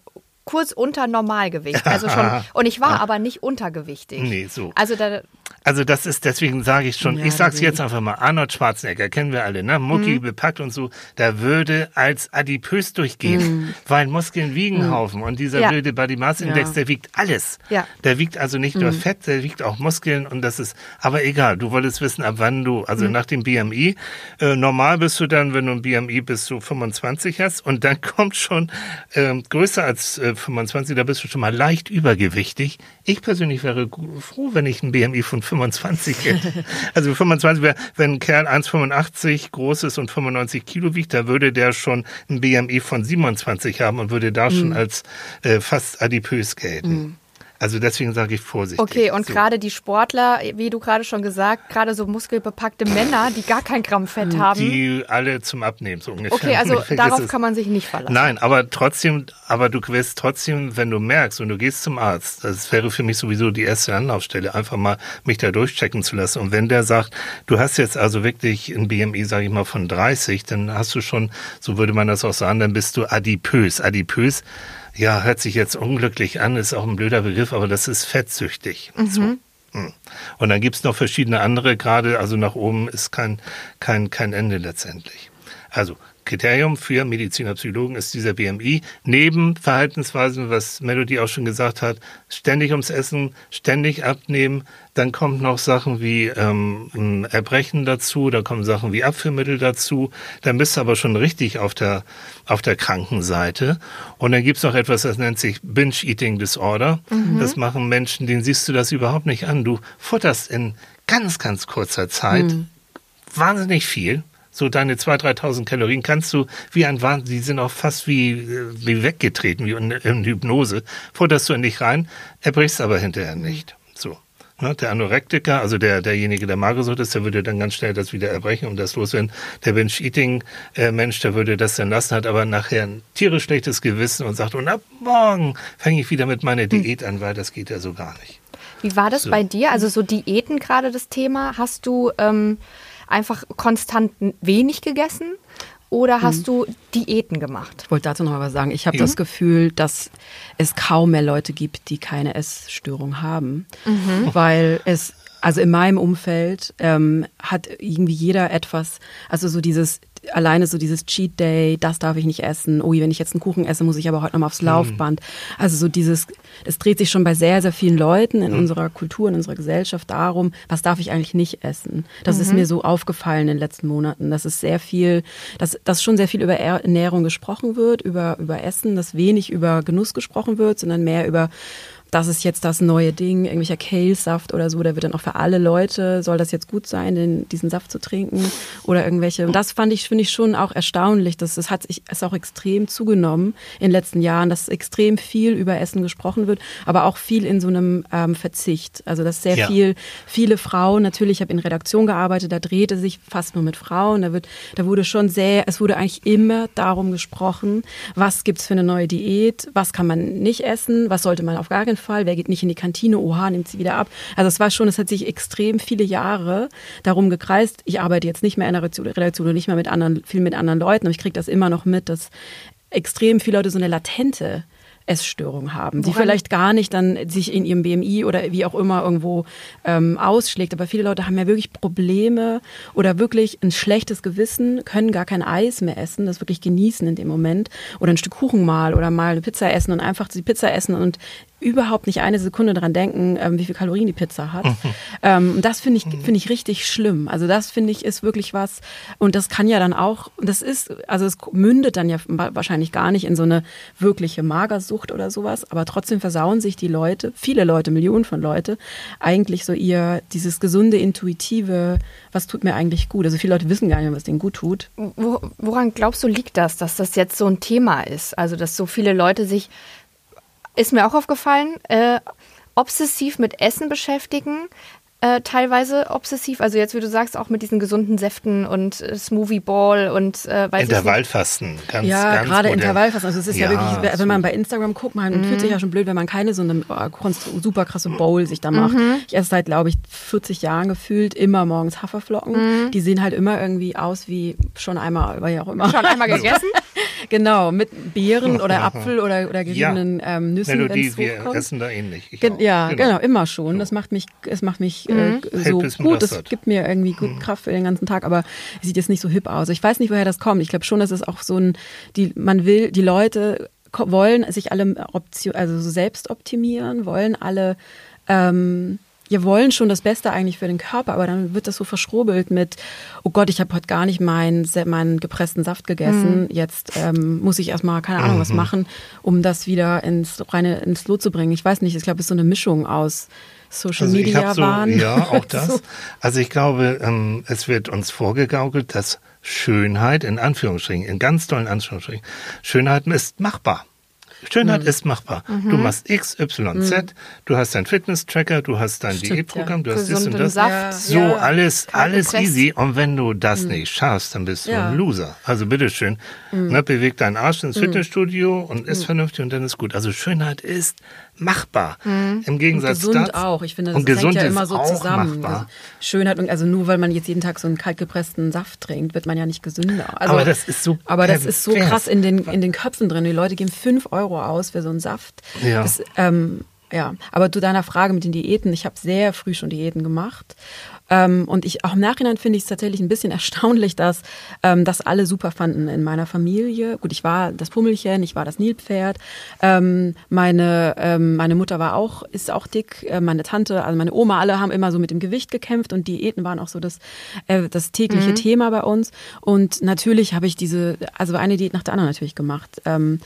kurz unter Normalgewicht. Also schon, [LAUGHS] und ich war aber nicht untergewichtig. Nee, so. Also da, Also das ist, deswegen sage ich schon, Ja, ich sag's deswegen. jetzt einfach mal, Arnold Schwarzenegger, kennen wir alle, ne? Mucki Mhm. bepackt und so, der würde als adipös durchgehen, weil Muskeln wiegen einen Haufen und dieser Ja. blöde Body Mass Index, Mhm. Ja. Mhm. der wiegt alles. Ja. Der wiegt also nicht nur Fett, der wiegt auch Muskeln und das ist, aber egal, du wolltest wissen, ab wann du, also Mhm. nach dem BMI, äh, normal bist du dann, wenn du ein BMI bis zu 25 hast und dann [LAUGHS] kommt schon ähm, größer als äh, 25, da bist du schon mal leicht übergewichtig. Ich persönlich wäre froh, wenn ich ein BMI von 25 hätte. [LAUGHS] also 25 wäre, wenn ein Kerl 1,85 groß ist und 95 Kilo wiegt, da würde der schon ein BMI von 27 haben und würde da Mhm. schon als äh, fast adipös gelten. Also deswegen sage ich vorsichtig. Okay, und So. gerade die Sportler, wie du gerade schon gesagt, gerade so muskelbepackte Männer, die gar kein Gramm Fett haben. die alle zum Abnehmen so ungefähr. Okay, also [LAUGHS] darauf kann man sich nicht verlassen. Nein, aber trotzdem, aber du wirst trotzdem, wenn du merkst und du gehst zum Arzt, das wäre für mich sowieso die erste Anlaufstelle, einfach mal mich da durchchecken zu lassen. Und wenn der sagt, du hast jetzt also wirklich ein BMI, sage ich mal, von 30, dann hast du schon, so würde man das auch sagen, dann bist du adipös. Adipös, ja, hört sich jetzt unglücklich an, ist auch ein blöder Begriff, aber das ist fettsüchtig. So. Hm. Und dann gibt's noch verschiedene andere Grade, also nach oben ist kein, kein, kein Ende letztendlich. Also Kriterium für Mediziner, Psychologen ist dieser BMI. Neben Verhaltensweisen, was Melody auch schon gesagt hat, ständig ums Essen, ständig abnehmen. Dann kommt noch Sachen wie ähm, Erbrechen dazu, da kommen Sachen wie Abführmittel dazu. Dann bist du aber schon richtig auf der, auf der Krankenseite. Und dann gibt's noch etwas, das nennt sich Binge-Eating Disorder. Das machen Menschen, denen siehst du das überhaupt nicht an. Du futterst in ganz, ganz kurzer Zeit wahnsinnig viel. So deine 2.000, 3.000 Kalorien kannst du wie ein Wahnsinn, die sind auch fast wie, äh, wie weggetreten, wie in, in Hypnose. Futterst du in dich rein, erbrichst aber hinterher nicht. So. Ne, der Anorektiker, also der, derjenige, der magersucht ist, der würde dann ganz schnell das wieder erbrechen und das loswerden. Der Binge-Eating-Mensch, der würde das dann lassen, hat aber nachher ein tierisch schlechtes Gewissen und sagt, und ab morgen fange ich wieder mit meiner Diät an, weil das geht ja so gar nicht. Wie war das So. bei dir? Also so Diäten gerade das Thema. Hast du ähm, einfach konstant wenig gegessen oder hast du Diäten gemacht? Ich wollte dazu noch mal was sagen. Ich habe Ja. das Gefühl, dass es kaum mehr Leute gibt, die keine Essstörung haben, weil es also in meinem Umfeld ähm, hat irgendwie jeder etwas, also so dieses alleine so dieses Cheat Day, das darf ich nicht essen. Oh, wenn ich jetzt einen Kuchen esse, muss ich aber heute noch mal aufs Laufband. Also so dieses, es dreht sich schon bei sehr, sehr vielen Leuten in unserer Kultur, in unserer Gesellschaft darum, was darf ich eigentlich nicht essen. Das ist mir so aufgefallen in den letzten Monaten. dass es sehr viel, dass, dass schon sehr viel über Er- Ernährung gesprochen wird, über, über Essen, dass wenig über Genuss gesprochen wird, sondern mehr über das ist jetzt das neue Ding, irgendwelcher Kale-Saft oder so, der wird dann auch für alle Leute, soll das jetzt gut sein, den, diesen Saft zu trinken oder irgendwelche. Und das fand ich, finde ich schon auch erstaunlich, dass es hat sich, ist auch extrem zugenommen in den letzten Jahren, dass extrem viel über Essen gesprochen wird, aber auch viel in so einem ähm, Verzicht. Also, dass sehr Ja. viel, viele Frauen, natürlich, ich habe in Redaktion gearbeitet, da drehte sich fast nur mit Frauen, da wird, da wurde schon sehr, es wurde eigentlich immer darum gesprochen, was gibt's für eine neue Diät, was kann man nicht essen, was sollte man auf gar keinen Fall, wer geht nicht in die Kantine, oha, nimmt sie wieder ab. Also es war schon, es hat sich extrem viele Jahre darum gekreist. Ich arbeite jetzt nicht mehr in der Redaktion und nicht mehr mit anderen, viel mit anderen Leuten, aber ich kriege das immer noch mit, dass extrem viele Leute so eine latente Essstörung haben, die Woran- vielleicht gar nicht dann sich in ihrem BMI oder wie auch immer irgendwo ähm, ausschlägt. Aber viele Leute haben ja wirklich Probleme oder wirklich ein schlechtes Gewissen, können gar kein Eis mehr essen, das wirklich genießen in dem Moment oder ein Stück Kuchen mal oder mal eine Pizza essen und einfach die Pizza essen und überhaupt nicht eine Sekunde dran denken, ähm, wie viel Kalorien die Pizza hat. ähm, und das finde ich, finde ich richtig schlimm. Also das finde ich ist wirklich was. Und das kann ja dann auch, und das ist, also es mündet dann ja wahrscheinlich gar nicht in so eine wirkliche Magersucht oder sowas. Aber trotzdem versauen sich die Leute, viele Leute, Millionen von Leute, eigentlich so ihr, dieses gesunde, intuitive, was tut mir eigentlich gut. Also viele Leute wissen gar nicht mehr, was denen gut tut. Wo, woran glaubst du, liegt das, dass das jetzt so ein Thema ist? Also, dass so viele Leute sich, ist mir auch aufgefallen, äh, obsessiv mit Essen beschäftigen. Äh, teilweise obsessiv, also jetzt, wie du sagst, auch mit diesen gesunden Säften und äh, Smoothie Ball und äh, weiß ich nicht. Intervallfasten, ganz, ja, ganz gerade modern. Intervallfasten. Also es ist ja, Ja, wirklich, wenn man bei Instagram guckt, man fühlt sich ja schon blöd, wenn man keine so eine oh, konst- super krasse Bowl sich da macht. Ich esse seit, glaube ich, 40 Jahren gefühlt immer morgens Haferflocken. Die sehen halt immer irgendwie aus wie schon einmal, weil ja auch immer. Schon einmal [LAUGHS] gegessen? genau, mit Beeren oder Apfel oder, oder geriebenen ähm, Nüssen. Melodie, wir essen da ähnlich. Ich Gen auch. ja, genau. immer schon. Das macht mich, es macht mich äh, so bis man gut, das gibt mir irgendwie gut Kraft für den ganzen Tag, aber sieht jetzt nicht so hip aus. Ich weiß nicht, woher das kommt. Ich glaube schon, dass es auch so ein, die, man will, die Leute wollen sich alle Option, also so selbst optimieren, wollen alle ähm, wir wollen schon das Beste eigentlich für den Körper, aber dann wird das so verschrobelt mit, oh Gott, ich habe heute gar nicht meinen, meinen gepressten Saft gegessen, jetzt ähm, muss ich erstmal, keine Ahnung, was machen, um das wieder ins reine ins Lot zu bringen. Ich weiß nicht, ich glaube, es ist so eine Mischung aus Social Also Media so, Wahn. ja, auch [LAUGHS] das. So. Also ich glaube, ähm, es wird uns vorgegaukelt, dass Schönheit, in Anführungsstrichen, in ganz tollen Anführungsstrichen, Schönheit ist machbar. Schönheit ist machbar. Du machst X, Y, Z, du hast deinen Fitness-Tracker, du hast dein Diätprogramm, du hast das und das. Saft. So, Ja. alles, alles easy. Und wenn du das nicht schaffst, dann bist du Ja. ein Loser. Also bitteschön, ne, beweg deinen Arsch ins Fitnessstudio und isst vernünftig und dann ist gut. Also Schönheit ist machbar. Im Gegensatz gesund dazu. auch. Ich finde, das und hängt gesund ja immer so zusammen. Machbar. Schönheit und also nur weil man jetzt jeden Tag so einen kaltgepressten Saft trinkt, wird man ja nicht gesünder. Also, Aber das ist so Aber das ist so krass in den in den Köpfen drin. Die Leute geben 5 Euro aus für so einen Saft. Ja. Das, ähm, ja, aber zu deiner Frage mit den Diäten, ich habe sehr früh schon Diäten gemacht. Ähm, und ich auch im Nachhinein finde ich es tatsächlich ein bisschen [LAUGHS] erstaunlich, dass ähm, das alle super fanden in meiner Familie. Gut, ich war das Pummelchen, ich war das Nilpferd. Ähm, meine ähm, meine Mutter war auch ist auch dick. Äh, meine Tante, also meine Oma, alle haben immer so mit dem Gewicht gekämpft und Diäten waren auch so das äh, das tägliche Thema bei uns. Und natürlich habe ich diese also eine Diät nach der anderen natürlich gemacht. Ähm,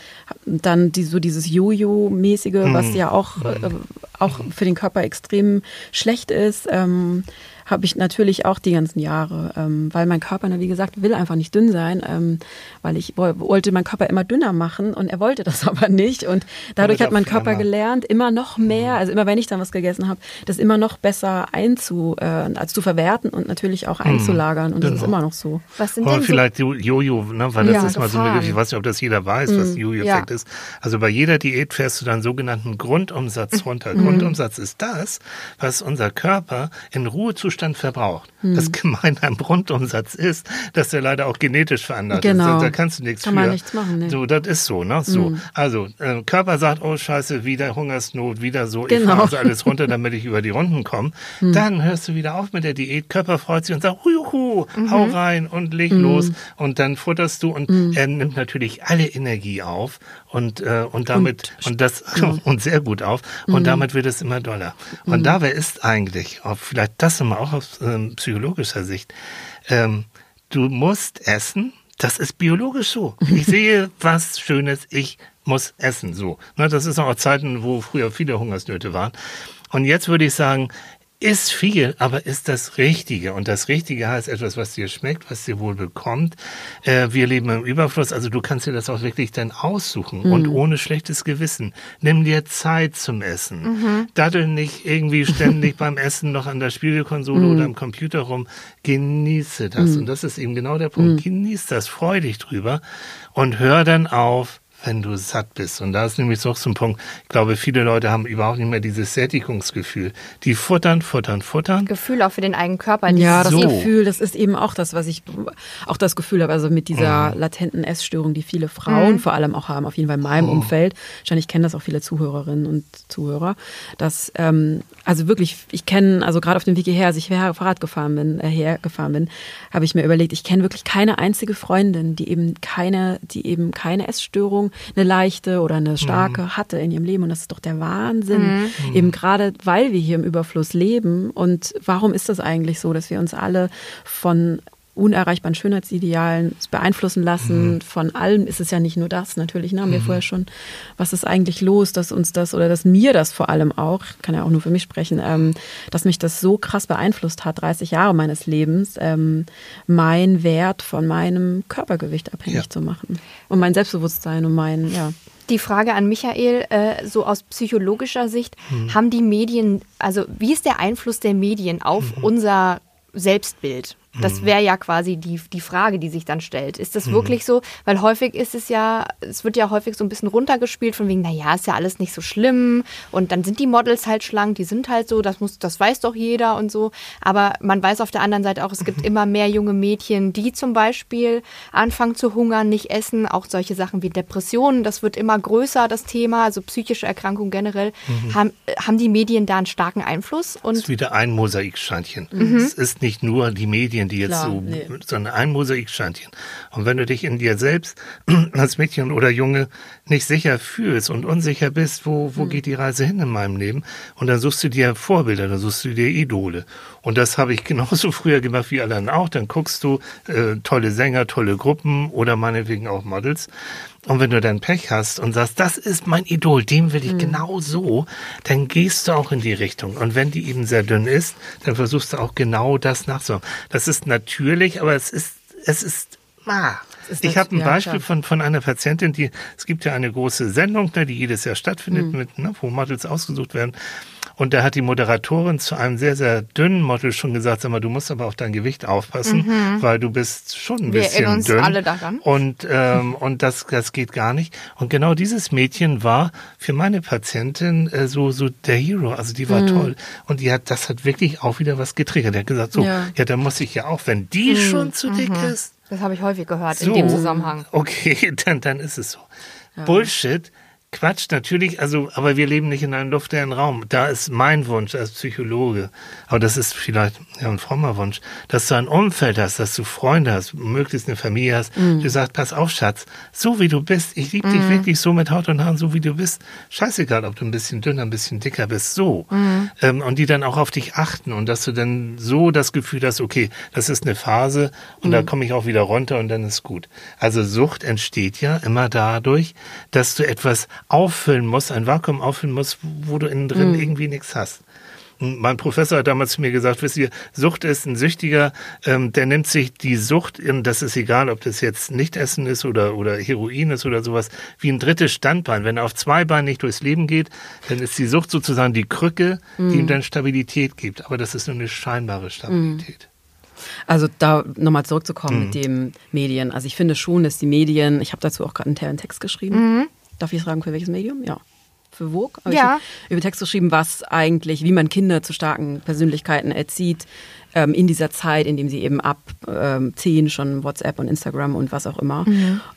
dann die, so dieses Jojo-mäßige, was ja auch äh, auch für den Körper extrem schlecht ist. Ähm, habe ich natürlich auch die ganzen Jahre, ähm, weil mein Körper, wie gesagt, will einfach nicht dünn sein, ähm, weil ich woll- wollte meinen Körper immer dünner machen und er wollte das [LAUGHS] aber nicht und dadurch hat mein Körper gelernt, immer noch mehr, also immer wenn ich dann was gegessen habe, das immer noch besser einzu, äh, als zu verwerten und natürlich auch einzulagern und das ist Genau. immer noch so. Was sind Oder denn so vielleicht Jo- Jojo, ne, weil das Ja, ist mal so ein Gefahren. Begriff, ich weiß nicht, ob das jeder weiß, was Jojo-Effekt Ja. ist. Also bei jeder Diät fährst du dann sogenannten Grundumsatz [LAUGHS] runter. Grundumsatz ist das, was unser Körper in Ruhezustand verbraucht. Das Gemeine am Grundumsatz ist, dass der leider auch genetisch verändert Genau. ist. Da kannst du nichts Kann für. man nichts machen, nee. So, das ist so, ne? So. Also, äh, Körper sagt, oh Scheiße, wieder Hungersnot, wieder so, ich Genau. fahre also alles runter, damit ich über die Runden komme. Dann hörst du wieder auf mit der Diät, Körper freut sich und sagt, juhu, hau rein und leg los. Und dann futterst du und er nimmt natürlich alle Energie auf und, äh, und damit, und, das, [LAUGHS] und sehr gut auf. Und damit wird es immer doller. Und dabei ist eigentlich, auch vielleicht das nochmal auch aus ähm, psychologischer Sicht, ähm, du musst essen, das ist biologisch so. Ich [LAUGHS] sehe was Schönes, ich muss essen, so. Ne, das ist auch Zeiten, wo früher viele Hungersnöte waren. Und jetzt würde ich sagen, ist viel, aber ist das Richtige. Und das Richtige heißt etwas, was dir schmeckt, was dir wohl bekommt. Äh, wir leben im Überfluss, also du kannst dir das auch wirklich dann aussuchen und ohne schlechtes Gewissen. Nimm dir Zeit zum Essen. Daddel nicht irgendwie ständig [LAUGHS] beim Essen noch an der Spielekonsole oder am Computer rum. Genieße das. Und das ist eben genau der Punkt. Genieß das, freu dich drüber und hör dann auf, wenn du satt bist. Und da ist nämlich so so ein Punkt, ich glaube, viele Leute haben überhaupt nicht mehr dieses Sättigungsgefühl. Die futtern, futtern, futtern. Gefühl auch für den eigenen Körper? Ja, das So. Gefühl, das ist eben auch das, was ich auch das Gefühl habe, also mit dieser latenten Essstörung, die viele Frauen vor allem auch haben, auf jeden Fall in meinem Umfeld. Wahrscheinlich kennen das auch viele Zuhörerinnen und Zuhörer, dass ähm, also wirklich, ich kenne, also gerade auf dem Weg hierher, als ich her Fahrrad gefahren bin, äh, hergefahren bin, habe ich mir überlegt, ich kenne wirklich keine einzige Freundin, die eben keine, die eben keine Essstörung, eine leichte oder eine starke hatte in ihrem Leben. Und das ist doch der Wahnsinn. Eben gerade, weil wir hier im Überfluss leben. Und warum ist das eigentlich so, dass wir uns alle von unerreichbaren Schönheitsidealen beeinflussen lassen. Von allem ist es ja nicht nur das, natürlich, ne, haben wir vorher schon, was ist eigentlich los, dass uns das oder dass mir das vor allem auch, kann ja auch nur für mich sprechen, ähm, dass mich das so krass beeinflusst hat, 30 Jahre meines Lebens, ähm, mein Wert von meinem Körpergewicht abhängig Ja. zu machen. Und mein Selbstbewusstsein und mein, ja. Die Frage an Michael, äh, so aus psychologischer Sicht, haben die Medien, also wie ist der Einfluss der Medien auf unser Selbstbild? Das Mhm. wäre ja quasi die, die Frage, die sich dann stellt. Ist Mhm. das wirklich so? Weil häufig ist es ja, es wird ja häufig so ein bisschen runtergespielt von wegen, naja, ist ja alles nicht so schlimm und dann sind die Models halt schlank, die sind halt so, das muss, das weiß doch jeder und so. Aber man weiß auf der anderen Seite auch, es Mhm. gibt immer mehr junge Mädchen, die zum Beispiel anfangen zu hungern, nicht essen, auch solche Sachen wie Depressionen, das wird immer größer, das Thema, also psychische Erkrankungen generell. Mhm. Haben, haben die Medien da einen starken Einfluss? Das Und ist wieder ein Mosaiksteinchen. Mhm. Es ist nicht nur die Medien, die jetzt Klar, so, nee. sondern ein Mosaiksteinchen. Und wenn du dich in dir selbst [CLEARS THROAT] als Mädchen oder Junge nicht sicher fühlst und unsicher bist, wo, Mhm. wo geht die Reise hin in meinem Leben? Und dann suchst du dir Vorbilder, dann suchst du dir Idole. Und das habe ich [LAUGHS] genauso früher gemacht wie alle anderen auch. Dann guckst du äh, tolle Sänger, tolle Gruppen oder meinetwegen auch Models. Und wenn du dann Pech hast und sagst, das ist mein Idol, dem will ich genau so, dann gehst du auch in die Richtung. Und wenn die eben sehr dünn ist, dann versuchst du auch genau das nachzumachen. Das ist natürlich, aber es ist, es ist, ah. Ich habe ein Beispiel von, von einer Patientin, die, es gibt ja eine große Sendung, ne, die jedes Jahr stattfindet, mit, ne, wo Models ausgesucht werden. Und da hat die Moderatorin zu einem sehr, sehr dünnen Model schon gesagt, sag mal, du musst aber auf dein Gewicht aufpassen, weil du bist schon ein Mhm. Wir bisschen erinnern uns dünn. alle daran. Und, ähm, und das, das geht gar nicht. Und genau dieses Mädchen war für meine Patientin äh, so, so der Hero. Also die war Mhm. toll. Und die hat, das hat wirklich auch wieder was getriggert. Er hat gesagt, so, ja, Ja. da muss ich ja auch, wenn die schon zu dick Mhm. ist, das habe ich häufig gehört so, in dem Zusammenhang. Okay, [LAUGHS] dann, dann ist es so. Bullshit. Quatsch, natürlich, also, aber wir leben nicht in einem luftleeren Raum. Da ist mein Wunsch als Psychologe, aber das ist vielleicht ja, ein frommer Wunsch, dass du ein Umfeld hast, dass du Freunde hast, möglichst eine Familie hast. Du sagst, pass auf, Schatz, so wie du bist, ich liebe dich wirklich so mit Haut und Haaren, so wie du bist. Scheißegal, ob du ein bisschen dünner, ein bisschen dicker bist, so. Ähm, und die dann auch auf dich achten und dass du dann so das Gefühl hast, okay, das ist eine Phase und da komme ich auch wieder runter und dann ist gut. Also Sucht entsteht ja immer dadurch, dass du etwas auffüllen musst, ein Vakuum auffüllen musst, wo du innen drin irgendwie nichts hast. Und Mein Professor hat damals zu mir gesagt, wisst ihr, Sucht ist ein Süchtiger, ähm, der nimmt sich die Sucht, und das ist egal, ob das jetzt Nichtessen ist oder, oder Heroin ist oder sowas, wie ein drittes Standbein. Wenn er auf zwei Beinen nicht durchs Leben geht, dann ist die Sucht sozusagen die Krücke, die ihm dann Stabilität gibt. Aber das ist nur eine scheinbare Stabilität. Also da nochmal zurückzukommen Mhm. mit dem Medien. Also ich finde schon, dass die Medien, ich habe dazu auch gerade einen einen Text geschrieben. Darf ich fragen, für welches Medium? Ja. Für Vogue? Aber Ja. Über Text geschrieben, was eigentlich, wie man Kinder zu starken Persönlichkeiten erzieht, ähm, in dieser Zeit, in dem sie eben ab ähm, 10 schon WhatsApp und Instagram und was auch immer.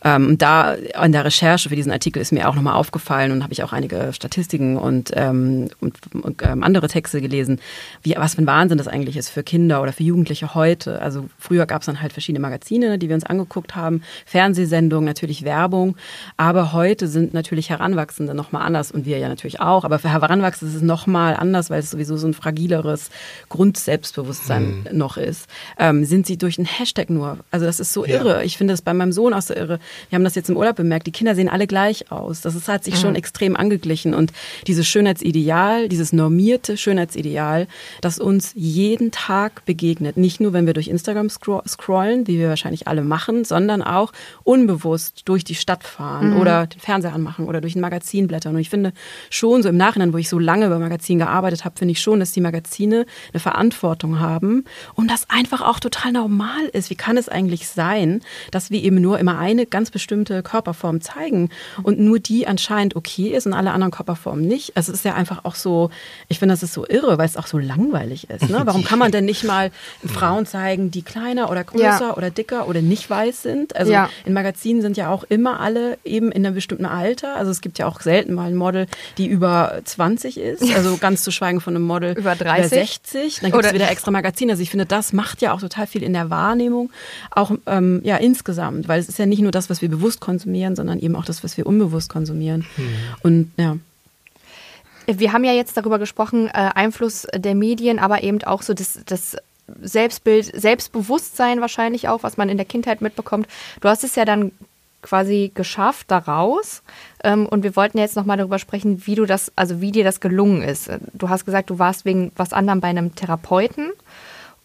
Ähm, und da in der Recherche für diesen Artikel ist mir auch nochmal aufgefallen und habe ich auch einige Statistiken und, ähm, und, und ähm, andere Texte gelesen, wie, was für ein Wahnsinn das eigentlich ist für Kinder oder für Jugendliche heute. Also früher gab es dann halt verschiedene Magazine, die wir uns angeguckt haben, Fernsehsendungen, natürlich Werbung, aber heute sind natürlich Heranwachsende nochmal anders und wir ja natürlich auch, aber für Heranwachsende ist es nochmal anders, weil es sowieso so ein fragileres Grundselbstbewusstsein noch ist. Ähm, sind sie durch einen Hashtag nur, also das ist so Ja. irre. Ich finde das bei meinem Sohn auch so irre. Wir haben das jetzt im Urlaub bemerkt, die Kinder sehen alle gleich aus. Das ist, hat sich schon extrem angeglichen und dieses Schönheitsideal, dieses normierte Schönheitsideal, das uns jeden Tag begegnet, nicht nur wenn wir durch Instagram scro scrollen, wie wir wahrscheinlich alle machen, sondern auch unbewusst durch die Stadt fahren oder den Fernseher anmachen oder durch ein Magazin blättern. Und ich finde schon so im Nachhinein, wo ich so lange bei Magazinen gearbeitet habe, finde ich schon, dass die Magazine eine Verantwortung haben und das einfach auch total normal ist. Wie kann es eigentlich sein, dass wir eben nur immer eine ganz bestimmte Körperform zeigen und nur die anscheinend okay ist und alle anderen Körperformen nicht? Also es ist ja einfach auch so, ich finde, das ist so irre, weil es auch so langweilig ist. Ne? Warum kann man denn nicht mal Frauen zeigen, die kleiner oder größer Ja. oder dicker oder nicht weiß sind? Also Ja. in Magazinen sind ja auch immer alle eben in einem bestimmten Alter. Also es gibt ja auch selten mal ein Model, die über 20 ist. Also ganz zu schweigen von einem Model Über 30. 60. Dann gibt es wieder extra Magazine. Also ich finde, das macht ja auch total viel in der Wahrnehmung, auch ähm, ja insgesamt, weil es ist ja nicht nur das, was wir bewusst konsumieren, sondern eben auch das, was wir unbewusst konsumieren. Und ja. Wir haben ja jetzt darüber gesprochen, äh, Einfluss der Medien, aber eben auch so das, das Selbstbild, Selbstbewusstsein wahrscheinlich auch, was man in der Kindheit mitbekommt. Du hast es ja dann quasi geschafft daraus. Ähm, und wir wollten jetzt nochmal darüber sprechen, wie du das, also wie dir das gelungen ist. Du hast gesagt, du warst wegen was anderem bei einem Therapeuten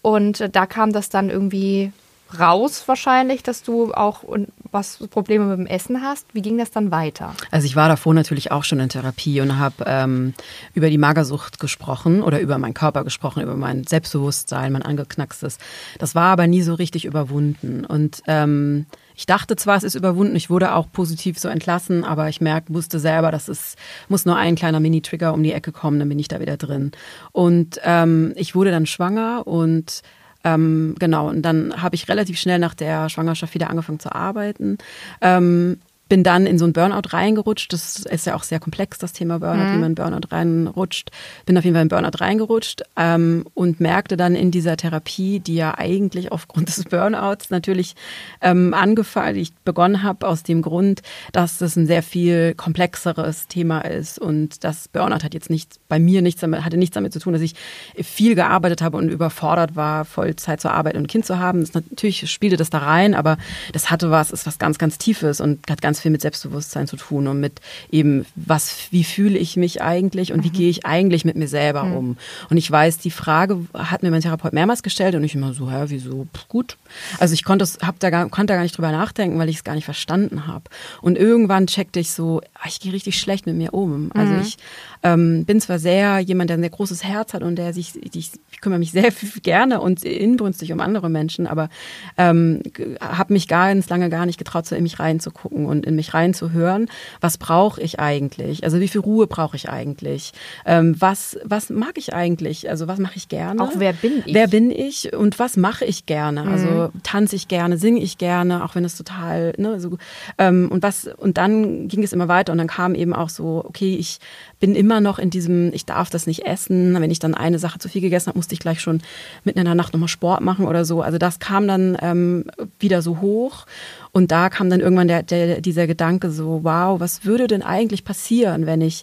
und äh, da kam das dann irgendwie raus wahrscheinlich, dass du auch was Probleme mit dem Essen hast. Wie ging das dann weiter? Also ich war davor natürlich auch schon in Therapie und habe ähm, über die Magersucht gesprochen oder über meinen Körper gesprochen, über mein Selbstbewusstsein, mein angeknackstes. Das war aber nie so richtig überwunden. Und ähm, ich dachte zwar, es ist überwunden, ich wurde auch positiv so entlassen, aber ich merke, wusste selber, dass es muss nur ein kleiner Mini-Trigger um die Ecke kommen, dann bin ich da wieder drin. Und ähm, ich wurde dann schwanger und ähm, genau, und dann habe ich relativ schnell nach der Schwangerschaft wieder angefangen zu arbeiten. Ähm, bin dann in so ein Burnout reingerutscht. Das ist ja auch sehr komplex, das Thema Burnout, mhm. wie man in Burnout reinrutscht. Bin auf jeden Fall in Burnout reingerutscht ähm, und merkte dann in dieser Therapie, die ja eigentlich aufgrund [LAUGHS] des Burnouts natürlich ähm, angefallen, ich begonnen habe, aus dem Grund, dass das ein sehr viel komplexeres Thema ist und das Burnout hat jetzt nicht bei mir nichts damit, hatte nichts damit zu tun, dass ich viel gearbeitet habe und überfordert war, Vollzeit zu arbeiten und ein Kind zu haben. Das, natürlich spielte das da rein, aber das hatte was, ist was ganz, ganz Tiefes und hat ganz viel mit Selbstbewusstsein zu tun und mit eben, was, wie fühle ich mich eigentlich und wie mhm. gehe ich eigentlich mit mir selber mhm. um. Und ich weiß, die Frage hat mir mein Therapeut mehrmals gestellt und ich immer so, hä, wieso? Pff, gut. Also ich konnte, hab da gar, konnte da gar nicht drüber nachdenken, weil ich es gar nicht verstanden habe. Und irgendwann checkte ich so, ah, ich gehe richtig schlecht mit mir um. Also mhm. ich ähm, bin zwar sehr jemand, der ein sehr großes Herz hat und der sich, ich, ich kümmere mich sehr gerne und inbrünstig um andere Menschen, aber ähm, habe mich ganz lange gar nicht getraut, so in mich reinzugucken und in mich reinzuhören. Was brauche ich eigentlich? Also wie viel Ruhe brauche ich eigentlich? Ähm, was, was mag ich eigentlich? Also was mache ich gerne? Auch wer bin ich? Wer bin ich und was mache ich gerne? Also mhm. tanze ich gerne, singe ich gerne, auch wenn es total, ne, so, ähm, und was, und dann ging es immer weiter und dann kam eben auch so, okay, ich bin immer noch in diesem, ich darf das nicht essen. Wenn ich dann eine Sache zu viel gegessen habe, musste ich gleich schon mitten in der Nacht nochmal Sport machen oder so. Also das kam dann ähm, wieder so hoch. Und da kam dann irgendwann der, der, dieser Gedanke so, wow, was würde denn eigentlich passieren, wenn ich,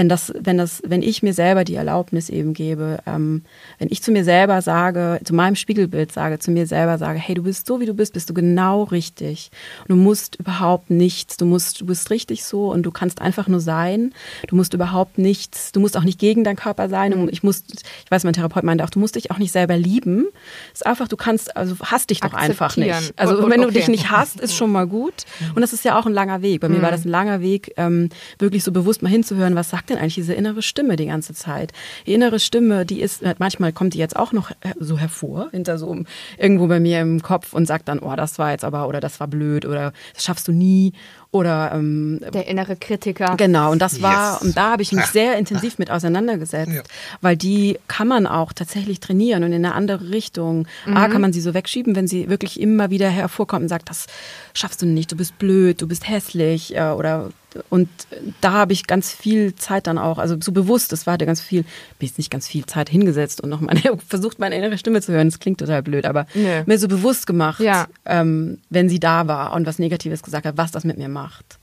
wenn das, wenn das, wenn ich mir selber die Erlaubnis eben gebe, ähm, wenn ich zu mir selber sage, zu meinem Spiegelbild sage, zu mir selber sage, hey, du bist so wie du bist, bist du genau richtig. Du musst überhaupt nichts, du musst, du bist richtig so und du kannst einfach nur sein. Du musst überhaupt nichts, du musst auch nicht gegen deinen Körper sein. Und ich muss, ich weiß, mein Therapeut meinte auch, du musst dich auch nicht selber lieben. Es ist einfach, du kannst, also hast dich doch einfach nicht. Also und, und, wenn du okay. dich nicht hast, ist schon mal gut. Und das ist ja auch ein langer Weg. Bei mir war das ein langer Weg, ähm, wirklich so bewusst mal hinzuhören, was sagt denn eigentlich diese innere Stimme die ganze Zeit? Die innere Stimme, die ist, manchmal kommt die jetzt auch noch so hervor, hinter so irgendwo bei mir im Kopf und sagt dann, oh, das war jetzt aber, oder das war blöd, oder das schaffst du nie. Oder ähm, der innere Kritiker. Genau, und das war, yes. und da habe ich mich [LAUGHS] sehr intensiv mit auseinandergesetzt, ja. weil die kann man auch tatsächlich trainieren und in eine andere Richtung. Mhm. A, kann man sie so wegschieben, wenn sie wirklich immer wieder hervorkommt und sagt, das schaffst du nicht, du bist blöd, du bist hässlich äh, oder und da habe ich ganz viel Zeit dann auch, also so bewusst, das war hatte ganz viel, bin jetzt nicht ganz viel Zeit hingesetzt und noch meine, [LAUGHS] versucht, meine innere Stimme zu hören. Das klingt total blöd, aber nee. mir so bewusst gemacht, ja. ähm, wenn sie da war und was Negatives gesagt hat, was das mit mir macht.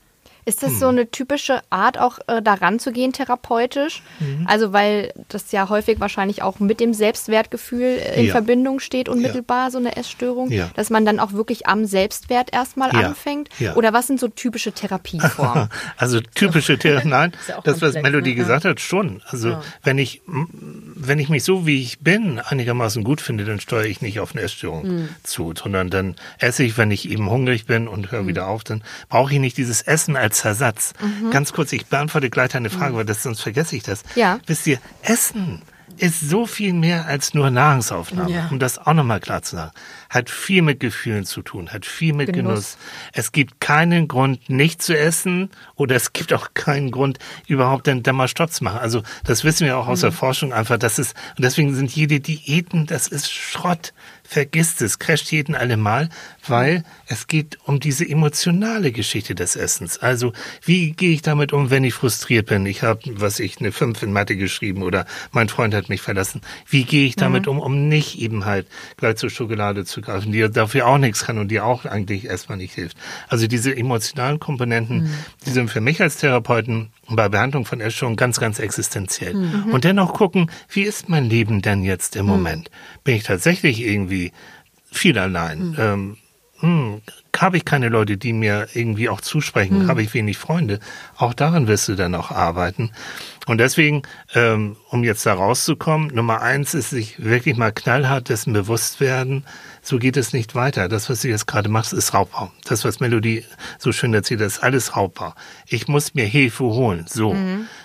Ist das hm. so eine typische Art, auch äh, daran zu gehen, therapeutisch? Mhm. Also, weil das ja häufig wahrscheinlich auch mit dem Selbstwertgefühl äh, in ja. Verbindung steht, unmittelbar, ja. so eine Essstörung, ja. dass man dann auch wirklich am Selbstwert erstmal anfängt? Oder was sind so typische Therapieformen? [LAUGHS] also, typische Therapie, [LAUGHS] nein, das, was Melody ne? gesagt hat, schon. Also, wenn ich, wenn ich mich so, wie ich bin, einigermaßen gut finde, dann steuere ich nicht auf eine Essstörung mhm. zu, sondern dann esse ich, wenn ich eben hungrig bin und höre mhm. wieder auf, dann brauche ich nicht dieses Essen als Zersatz. Mhm. Ganz kurz, ich beantworte gleich deine Frage, mhm. weil das, sonst vergesse ich das. Ja. Wisst ihr, Essen ist so viel mehr als nur Nahrungsaufnahme, ja. um das auch nochmal klar zu sagen. Hat viel mit Gefühlen zu tun, hat viel mit Genuss. Genuss. Es gibt keinen Grund, nicht zu essen oder es gibt auch keinen Grund, überhaupt den Dämmer Stopp zu machen. Also das wissen wir auch aus mhm. der Forschung einfach, das ist, und deswegen sind jede Diäten, das ist Schrott vergisst es, crasht jeden allemal, weil es geht um diese emotionale Geschichte des Essens. Also wie gehe ich damit um, wenn ich frustriert bin? Ich habe, was ich, eine 5 in Mathe geschrieben oder mein Freund hat mich verlassen. Wie gehe ich damit mhm. um, um nicht eben halt gleich zur Schokolade zu greifen, die dafür auch nichts kann und die auch eigentlich erstmal nicht hilft. Also diese emotionalen Komponenten, mhm. die sind für mich als Therapeuten bei Behandlung von Essstörungen ganz, ganz existenziell. Mhm. Und dennoch gucken, wie ist mein Leben denn jetzt im mhm. Moment? Bin ich tatsächlich irgendwie viel allein? Mhm. Ähm, hm, habe ich keine Leute, die mir irgendwie auch zusprechen, Hm. habe ich wenig Freunde. Auch daran wirst du dann auch arbeiten. Und deswegen, ähm, um jetzt da rauszukommen, Nummer eins ist sich wirklich mal knallhart dessen bewusst werden, so geht es nicht weiter. Das, was du jetzt gerade machst, ist Raubbau. Das, was Melodie so schön erzählt, ist alles Raubbau. Ich muss mir Hilfe holen. So.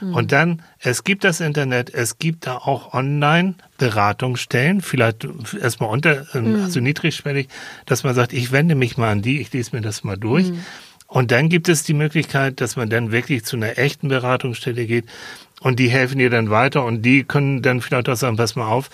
Und dann, es gibt das Internet, es gibt da auch online Beratungsstellen, vielleicht erstmal unter, ähm, also niedrigschwellig, dass man sagt, ich wende mich mal an die, ich lese mir das mal durch. Und dann gibt es die Möglichkeit, dass man dann wirklich zu einer echten Beratungsstelle geht und die helfen dir dann weiter und die können dann vielleicht auch sagen, pass mal auf,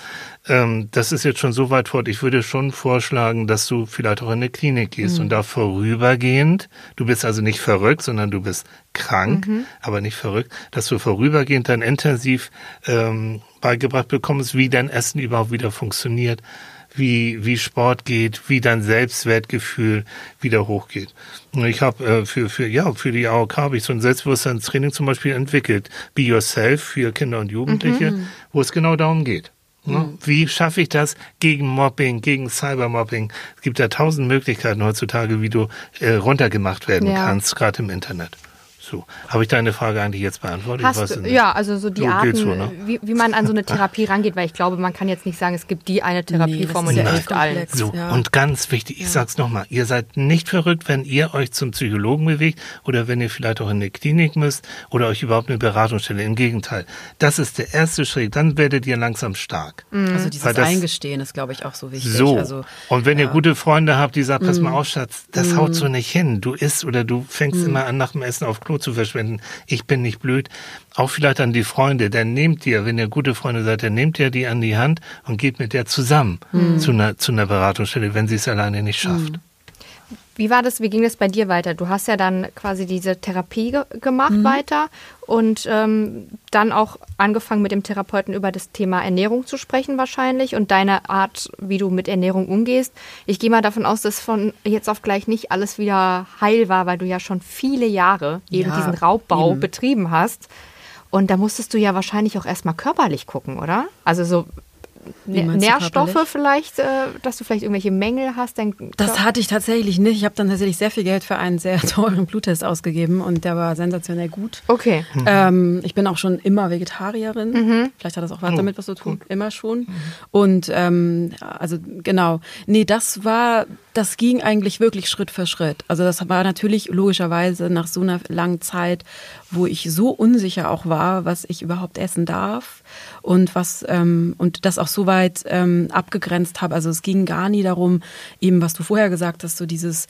ähm, das ist jetzt schon so weit fort. Ich würde schon vorschlagen, dass du vielleicht auch in eine Klinik gehst und da vorübergehend, du bist also nicht verrückt, sondern du bist krank, aber nicht verrückt, dass du vorübergehend dann intensiv ähm, beigebracht bekommst, wie dein Essen überhaupt wieder funktioniert, wie, wie Sport geht, wie dein Selbstwertgefühl wieder hochgeht. Und ich habe äh, für, für, ja, für die AOK habe ich so ein Selbstbewusstseinstraining zum Beispiel entwickelt. Be Yourself für Kinder und Jugendliche, wo es genau darum geht. Ne? Wie schaffe ich das gegen Mobbing, gegen Cybermobbing? Es gibt ja tausend Möglichkeiten heutzutage, wie du äh, runtergemacht werden Ja. kannst, gerade im Internet. So, habe ich deine Frage eigentlich jetzt beantwortet? Ich weiß Hast du, nicht. ja, also so die So Arten, geht's so, ne? wie, wie man an so eine Therapie rangeht, weil ich glaube, man kann jetzt nicht sagen, es gibt die eine Therapieform Nee, und ja hilft allen. So, Ja. und ganz wichtig, ich sag's nochmal, ihr seid nicht verrückt, wenn ihr euch zum Psychologen bewegt oder wenn ihr vielleicht auch in eine Klinik müsst oder euch überhaupt eine Beratungsstelle. Im Gegenteil, das ist der erste Schritt, dann werdet ihr langsam stark. Also dieses das- Eingestehen ist, glaube ich, auch so wichtig. So. Also, und wenn ihr gute Freunde habt, die sagen, pass mal auf, Schatz, das haut so nicht hin. Du isst oder du fängst immer an, nach dem Essen auf Klo zu verschwenden. Ich bin nicht blöd. Auch vielleicht an die Freunde. Dann nehmt ihr, wenn ihr gute Freunde seid, dann nehmt ihr die an die Hand und geht mit der zusammen Mm. zu, einer, zu einer Beratungsstelle, wenn sie es alleine nicht schafft. Wie war das, wie ging das bei dir weiter? Du hast ja dann quasi diese Therapie ge gemacht Mhm. weiter und ähm, dann auch angefangen mit dem Therapeuten über das Thema Ernährung zu sprechen wahrscheinlich und deine Art, wie du mit Ernährung umgehst. Ich gehe mal davon aus, dass von jetzt auf gleich nicht alles wieder heil war, weil du ja schon viele Jahre eben Ja, diesen Raubbau eben. betrieben hast. Und da musstest du ja wahrscheinlich auch erstmal körperlich gucken, oder? Also so Nährstoffe vielleicht, äh, dass du vielleicht irgendwelche Mängel hast. Dein Das hatte ich tatsächlich nicht. Ich habe dann tatsächlich sehr viel Geld für einen sehr [LAUGHS] teuren Bluttest ausgegeben und der war sensationell gut. Okay. Ähm, ich bin auch schon immer Vegetarierin. Vielleicht hat das auch was Oh, damit was zu tun. Immer schon. Und ähm, also genau. Nee, das war, das ging eigentlich wirklich Schritt für Schritt. Also das war natürlich logischerweise nach so einer langen Zeit, wo ich so unsicher auch war, was ich überhaupt essen darf und was ähm, und das auch so weit ähm, abgegrenzt habe. Also es ging gar nie darum, eben was du vorher gesagt hast, so dieses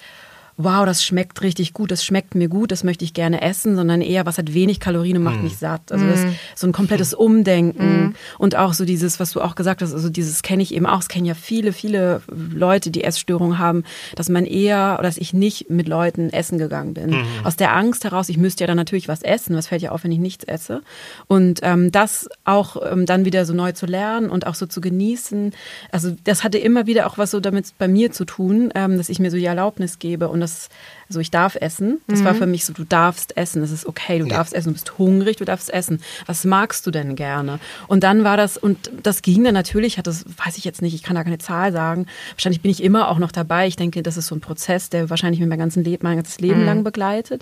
wow, das schmeckt richtig gut, das schmeckt mir gut, das möchte ich gerne essen, sondern eher, was hat wenig Kalorien und macht mich satt. Also das, so ein komplettes Umdenken. Und auch so dieses, was du auch gesagt hast, also dieses kenne ich eben auch, es kennen ja viele, viele Leute, die Essstörungen haben, dass man eher, oder dass ich nicht mit Leuten essen gegangen bin. Aus der Angst heraus, ich müsste ja dann natürlich was essen, was fällt ja auf, wenn ich nichts esse. Und ähm, das auch ähm, dann wieder so neu zu lernen und auch so zu genießen, also das hatte immer wieder auch was so damit bei mir zu tun, ähm, dass ich mir so die Erlaubnis gebe und das, das also ich darf essen. Das war für mich so, du darfst essen, das ist okay, du darfst essen, du bist hungrig, du darfst essen. Was magst du denn gerne? Und dann war das, und das ging dann natürlich, hat das, weiß ich jetzt nicht, ich kann da keine Zahl sagen. Wahrscheinlich bin ich immer auch noch dabei. Ich denke, das ist so ein Prozess, der wahrscheinlich mir mein, ganzen Leben, mein ganzes Leben lang begleitet.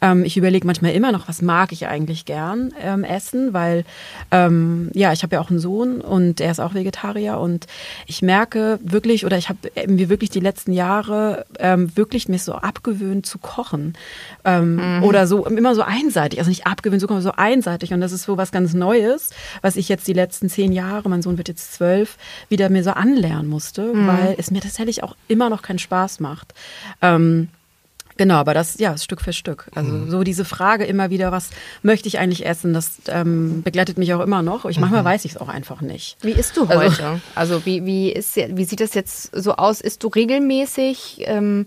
Ähm, ich überlege manchmal immer noch, was mag ich eigentlich gern ähm, essen, weil ähm, ja, ich habe ja auch einen Sohn und der ist auch Vegetarier und ich merke wirklich, oder ich habe mir wirklich die letzten Jahre ähm, wirklich mir so abgewöhnt zu kochen ähm, oder so immer so einseitig, also nicht abgewöhnt zu kochen, so einseitig und das ist so was ganz Neues, was ich jetzt die letzten zehn Jahre, mein Sohn wird jetzt zwölf, wieder mir so anlernen musste, weil es mir tatsächlich auch immer noch keinen Spaß macht. Ähm, Genau, aber das, ja, Stück für Stück. Also so diese Frage immer wieder, was möchte ich eigentlich essen, das ähm, begleitet mich auch immer noch. Ich, manchmal weiß ich es auch einfach nicht. Wie isst du Also- heute? Also, wie, wie, ist, wie sieht das jetzt so aus? Isst du regelmäßig? Ähm,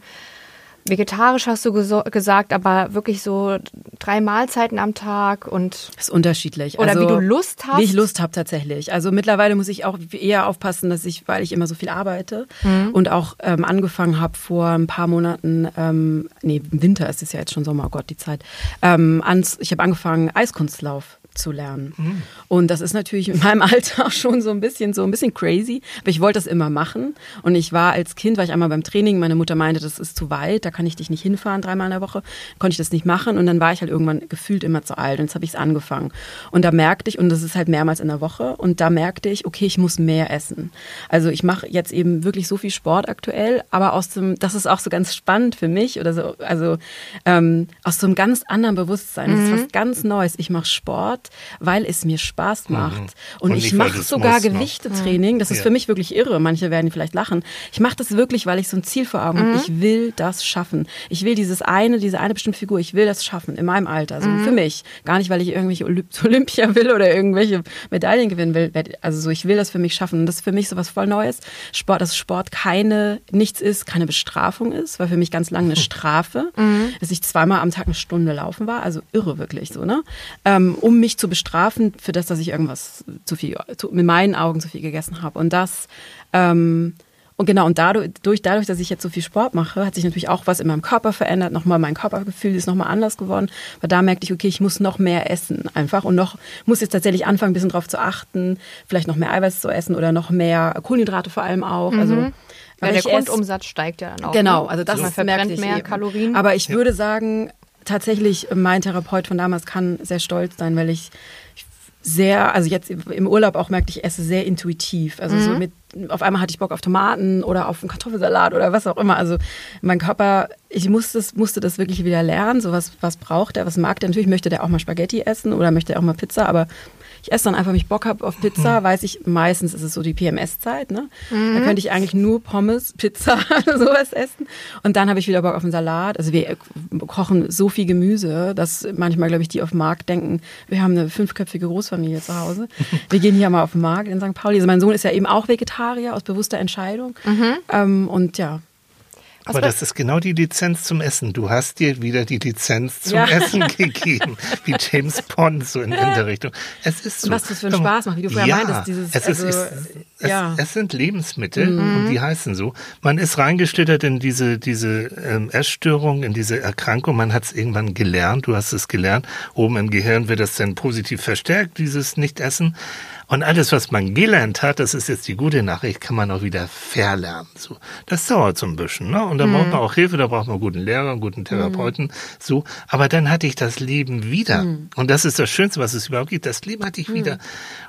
vegetarisch hast du gesagt, aber wirklich so drei Mahlzeiten am Tag und ist unterschiedlich. Oder also, wie du Lust hast? Wie ich Lust habe tatsächlich. Also mittlerweile muss ich auch eher aufpassen, dass ich, weil ich immer so viel arbeite Mhm. und auch ähm, angefangen habe vor ein paar Monaten, ähm, nee, im Winter ist es ja jetzt schon Sommer, oh Gott, die Zeit, ähm, ans, ich habe angefangen, Eiskunstlauf zu lernen. Mhm. Und das ist natürlich in meinem [LAUGHS] Alter schon so ein bisschen so ein bisschen crazy, aber ich wollte das immer machen. Und ich war als Kind, war ich einmal beim Training, meine Mutter meinte, das ist zu weit, da kann ich dich nicht hinfahren dreimal in der Woche, konnte ich das nicht machen. Und dann war ich halt irgendwann gefühlt immer zu alt und jetzt habe ich es angefangen. Und da merkte ich, und das ist halt mehrmals in der Woche, und da merkte ich, okay, ich muss mehr essen. Also ich mache jetzt eben wirklich so viel Sport aktuell, aber aus dem, das ist auch so ganz spannend für mich oder so, also ähm, aus so einem ganz anderen Bewusstsein. Das ist was mhm. ganz Neues. Ich mache Sport, weil es mir Spaß mhm. macht. Mhm. Und, und, ich mache sogar Gewichtetraining. Das ist ja. für mich wirklich irre. Manche werden vielleicht lachen. Ich mache das wirklich, weil ich so ein Ziel vor Augen mhm. habe. Ich will das schaffen. Ich will dieses eine, diese eine bestimmte Figur, ich will das schaffen in meinem Alter. So mhm. für mich. Gar nicht, weil ich irgendwelche [LAUGHS] Olympia will oder irgendwelche Medaillen gewinnen will. Also so, ich will das für mich schaffen. Und das ist für mich so was voll Neues. Sport, dass Sport keine, nichts ist, keine Bestrafung ist, war für mich ganz lange eine [LAUGHS] Strafe, mhm. dass ich zweimal am Tag eine Stunde laufen war. Also irre wirklich so, ne? Ähm, um mich zu bestrafen für das, dass ich irgendwas zu viel, zu, mit meinen Augen zu viel gegessen habe. Und das, ähm, und genau, und dadurch, dadurch, dass ich jetzt so viel Sport mache, hat sich natürlich auch was in meinem Körper verändert. Nochmal mein Körpergefühl ist nochmal anders geworden. Weil da merkte ich, okay, ich muss noch mehr essen einfach und noch, muss jetzt tatsächlich anfangen, ein bisschen drauf zu achten, vielleicht noch mehr Eiweiß zu essen oder noch mehr Kohlenhydrate vor allem auch. Also, mhm. Also, weil der Grundumsatz steigt ja dann auch. Genau, ne? also das also man verbrennt mehr eben. Kalorien. Aber ich ja. würde sagen, tatsächlich, mein Therapeut von damals kann sehr stolz sein, weil ich sehr, also jetzt im Urlaub auch merkte ich, esse sehr intuitiv. Also mhm. so mit, auf einmal hatte ich Bock auf Tomaten oder auf einen Kartoffelsalat oder was auch immer. Also mein Körper, ich musste, musste das wirklich wieder lernen. So was, was braucht er, was mag der? Natürlich möchte der auch mal Spaghetti essen oder möchte er auch mal Pizza, aber ich esse dann einfach, wenn ich Bock habe auf Pizza, mhm. weiß ich, meistens ist es so die PMS-Zeit, ne? Mhm. Da könnte ich eigentlich nur Pommes, Pizza, [LAUGHS] sowas essen. Und dann habe ich wieder Bock auf einen Salat. Also wir kochen so viel Gemüse, dass manchmal, glaube ich, die auf dem Markt denken, wir haben eine fünfköpfige Großfamilie zu Hause. [LAUGHS] Wir gehen hier mal auf den Markt in St. Pauli. Also mein Sohn ist ja eben auch Vegetarier aus bewusster Entscheidung. Mhm. Ähm, und ja, aber das ist genau die Lizenz zum Essen. Du hast dir wieder die Lizenz zum ja. Essen gegeben, wie James Bond so in, in der Richtung. Es ist so. Und was das für einen Spaß macht, wie du vorher ja, meintest. Dieses, es, ist, also, es, ja. es, es, sind Lebensmittel mhm. und die heißen so. Man ist reingeschlittert in diese, diese ähm, Essstörung, in diese Erkrankung. Man hat es irgendwann gelernt. Du hast es gelernt. Oben im Gehirn wird das dann positiv verstärkt, dieses Nichtessen. Und alles, was man gelernt hat, das ist jetzt die gute Nachricht, kann man auch wieder verlernen. So, das dauert so ein bisschen, ne? Und da mhm. braucht man auch Hilfe, da braucht man einen guten Lehrer, einen guten Therapeuten, mhm. so. Aber dann hatte ich das Leben wieder. Mhm. Und das ist das Schönste, was es überhaupt gibt. Das Leben hatte ich wieder. Mhm.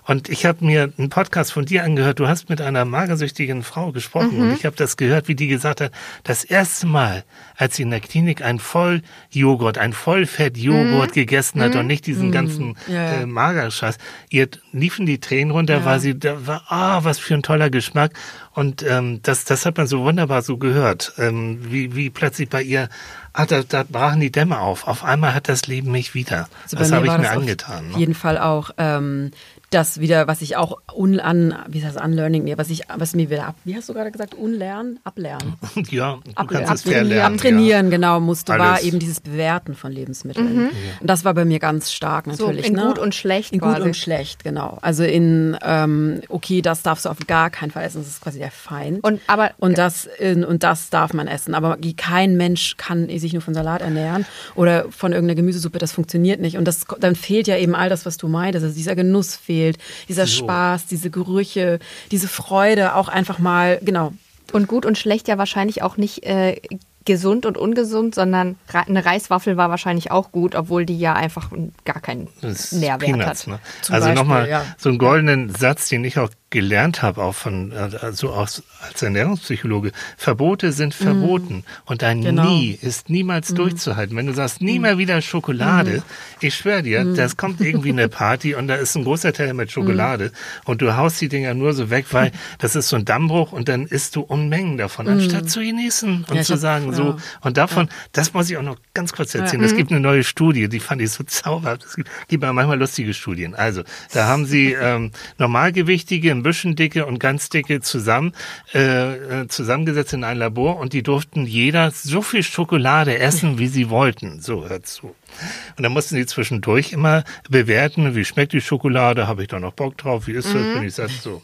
Und ich habe mir einen Podcast von dir angehört. Du hast mit einer magersüchtigen Frau gesprochen und mhm. ich habe das gehört, wie die gesagt hat, das erste Mal, als sie in der Klinik ein Volljoghurt, ein Vollfettjoghurt mhm. gegessen hat und nicht diesen ganzen ja. Äh, Magerscheiß, ihr liefen die Tränen runter, ja. war sie, da war, ah, was für ein toller Geschmack. Und ähm, das, das hat man so wunderbar so gehört, ähm, wie, wie plötzlich bei ihr, ah, da, da brachen die Dämme auf. Auf einmal hat das Leben mich wieder. Also das habe ich mir angetan. Auf ne? jeden Fall auch. Ähm, das wieder, was ich auch unlan, wie heißt das, unlearning, nee, was ich, was mir wieder ab, wie hast du gerade gesagt, unlernen, ablernen. [LAUGHS] Ja, du Ab, kannst ab, es verlernen. Abtrainieren, ja. genau, musste, Alles. war eben dieses Bewerten von Lebensmitteln. Mhm. Und das war bei mir ganz stark natürlich. So in ne? gut und schlecht In quasi. gut und schlecht, genau. Also in, ähm, okay, das darfst du auf gar keinen Fall essen, das ist quasi der Feind. Und, aber, und, das, in, und das darf man essen. Aber kein Mensch kann sich nur von Salat ernähren oder von irgendeiner Gemüsesuppe, das funktioniert nicht. Und das, dann fehlt ja eben all das, was du meintest, also dieser Genuss fehlt fehlt, dieser so. Spaß, diese Gerüche, diese Freude, auch einfach mal, genau. Und gut und schlecht ja wahrscheinlich auch nicht äh, gesund und ungesund, sondern eine Reiswaffel war wahrscheinlich auch gut, obwohl die ja einfach gar keinen Nährwert Peanuts, hat. Ne? Also nochmal ja. so einen goldenen Satz, den ich auch gelernt habe, auch von, also aus, als Ernährungspsychologe, Verbote sind mhm. verboten mm. und ein genau. Nie ist niemals mm. durchzuhalten. Wenn du sagst, nie mm. mehr wieder Schokolade, mm. ich schwöre dir, mm. das kommt irgendwie eine [LAUGHS] Party und da ist ein großer Teller mit Schokolade und du haust die Dinger nur so weg, weil das ist so ein Dammbruch und dann isst du Unmengen davon, anstatt zu genießen und ja, zu sagen, hab, so, ja. und davon, ja. das muss ich auch noch ganz kurz erzählen. Es gibt eine neue Studie, die fand ich so zauberhaft. Es gibt, gibt manchmal lustige Studien. Also, da haben [LAUGHS] sie ähm, Normalgewichtige bisschen dicke und ganz dicke zusammen, äh, äh, zusammengesetzt in ein Labor und die durften jeder so viel Schokolade essen, wie sie wollten. So, hört zu. Und dann mussten sie zwischendurch immer bewerten, wie schmeckt die Schokolade, habe ich da noch Bock drauf, wie ist das, mhm. bin ich satt, so.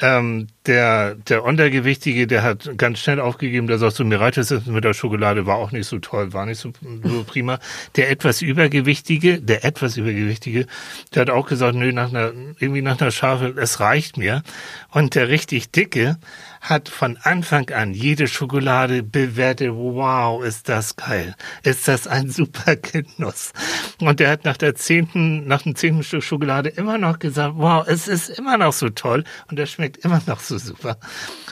Ähm, der, der Untergewichtige, der hat ganz schnell aufgegeben, der sagt so, mir reicht es mit der Schokolade, war auch nicht so toll, war nicht so, so prima. Der etwas Übergewichtige, der etwas Übergewichtige, der hat auch gesagt, nö, nach einer, irgendwie nach einer Schafe, es reicht mir. Und der richtig Dicke, hat von Anfang an jede Schokolade bewertet, wow, ist das geil. Ist das ein super [LAUGHS] Genuss. Und er hat nach der zehnten, nach dem zehnten Stück Schokolade immer noch gesagt, wow, es ist immer noch so toll und es schmeckt immer noch so super.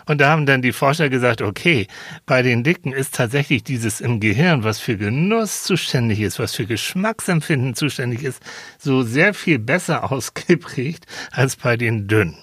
Und da haben dann die Forscher gesagt, okay, bei den Dicken ist tatsächlich dieses im Gehirn, was für Genuss zuständig ist, was für Geschmacksempfinden zuständig ist, so sehr viel besser [LAUGHS] ausgeprägt als bei den Dünnen.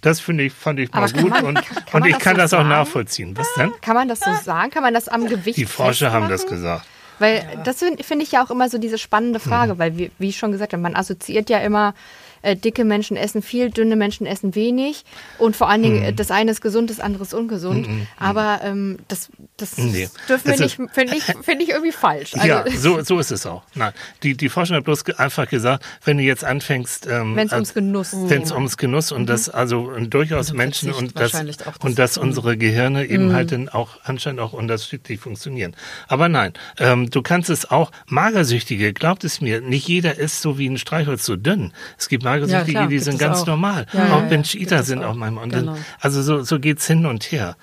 Das finde ich, fand ich mal gut man, und, und ich kann das, so das auch nachvollziehen. Was denn? Kann man das so sagen? Kann man das am Gewicht Die Forscher haben das gesagt. Weil ja. das finde find ich ja auch immer so diese spannende Frage, mhm. weil wie, wie ich schon gesagt habe, man assoziiert ja immer äh, dicke Menschen essen viel, dünne Menschen essen wenig. Und vor allen Dingen, mhm. das eine ist gesund, das andere ist ungesund. Mhm. Aber ähm, das, das nee. dürfen wir nicht, finde ich, find ich irgendwie falsch. Also, ja, so, so ist es auch. Nein, die, die Forschung hat bloß einfach gesagt, wenn du jetzt anfängst, ähm, wenn es ums Genuss wenn es ums Genuss und mhm. das also durchaus also Menschen und das, das und dass unsere Gehirne eben mhm. halt dann auch anscheinend auch unterschiedlich funktionieren. Aber nein, ähm, du kannst es auch Magersüchtige, glaubt es mir, nicht jeder ist so wie ein Streichholz so dünn. Es gibt Magersüchtige, ja, die sind ganz auch. normal. Ja, auch Binge-Eater sind auch manchmal. Genau. also so, so geht's hin und her.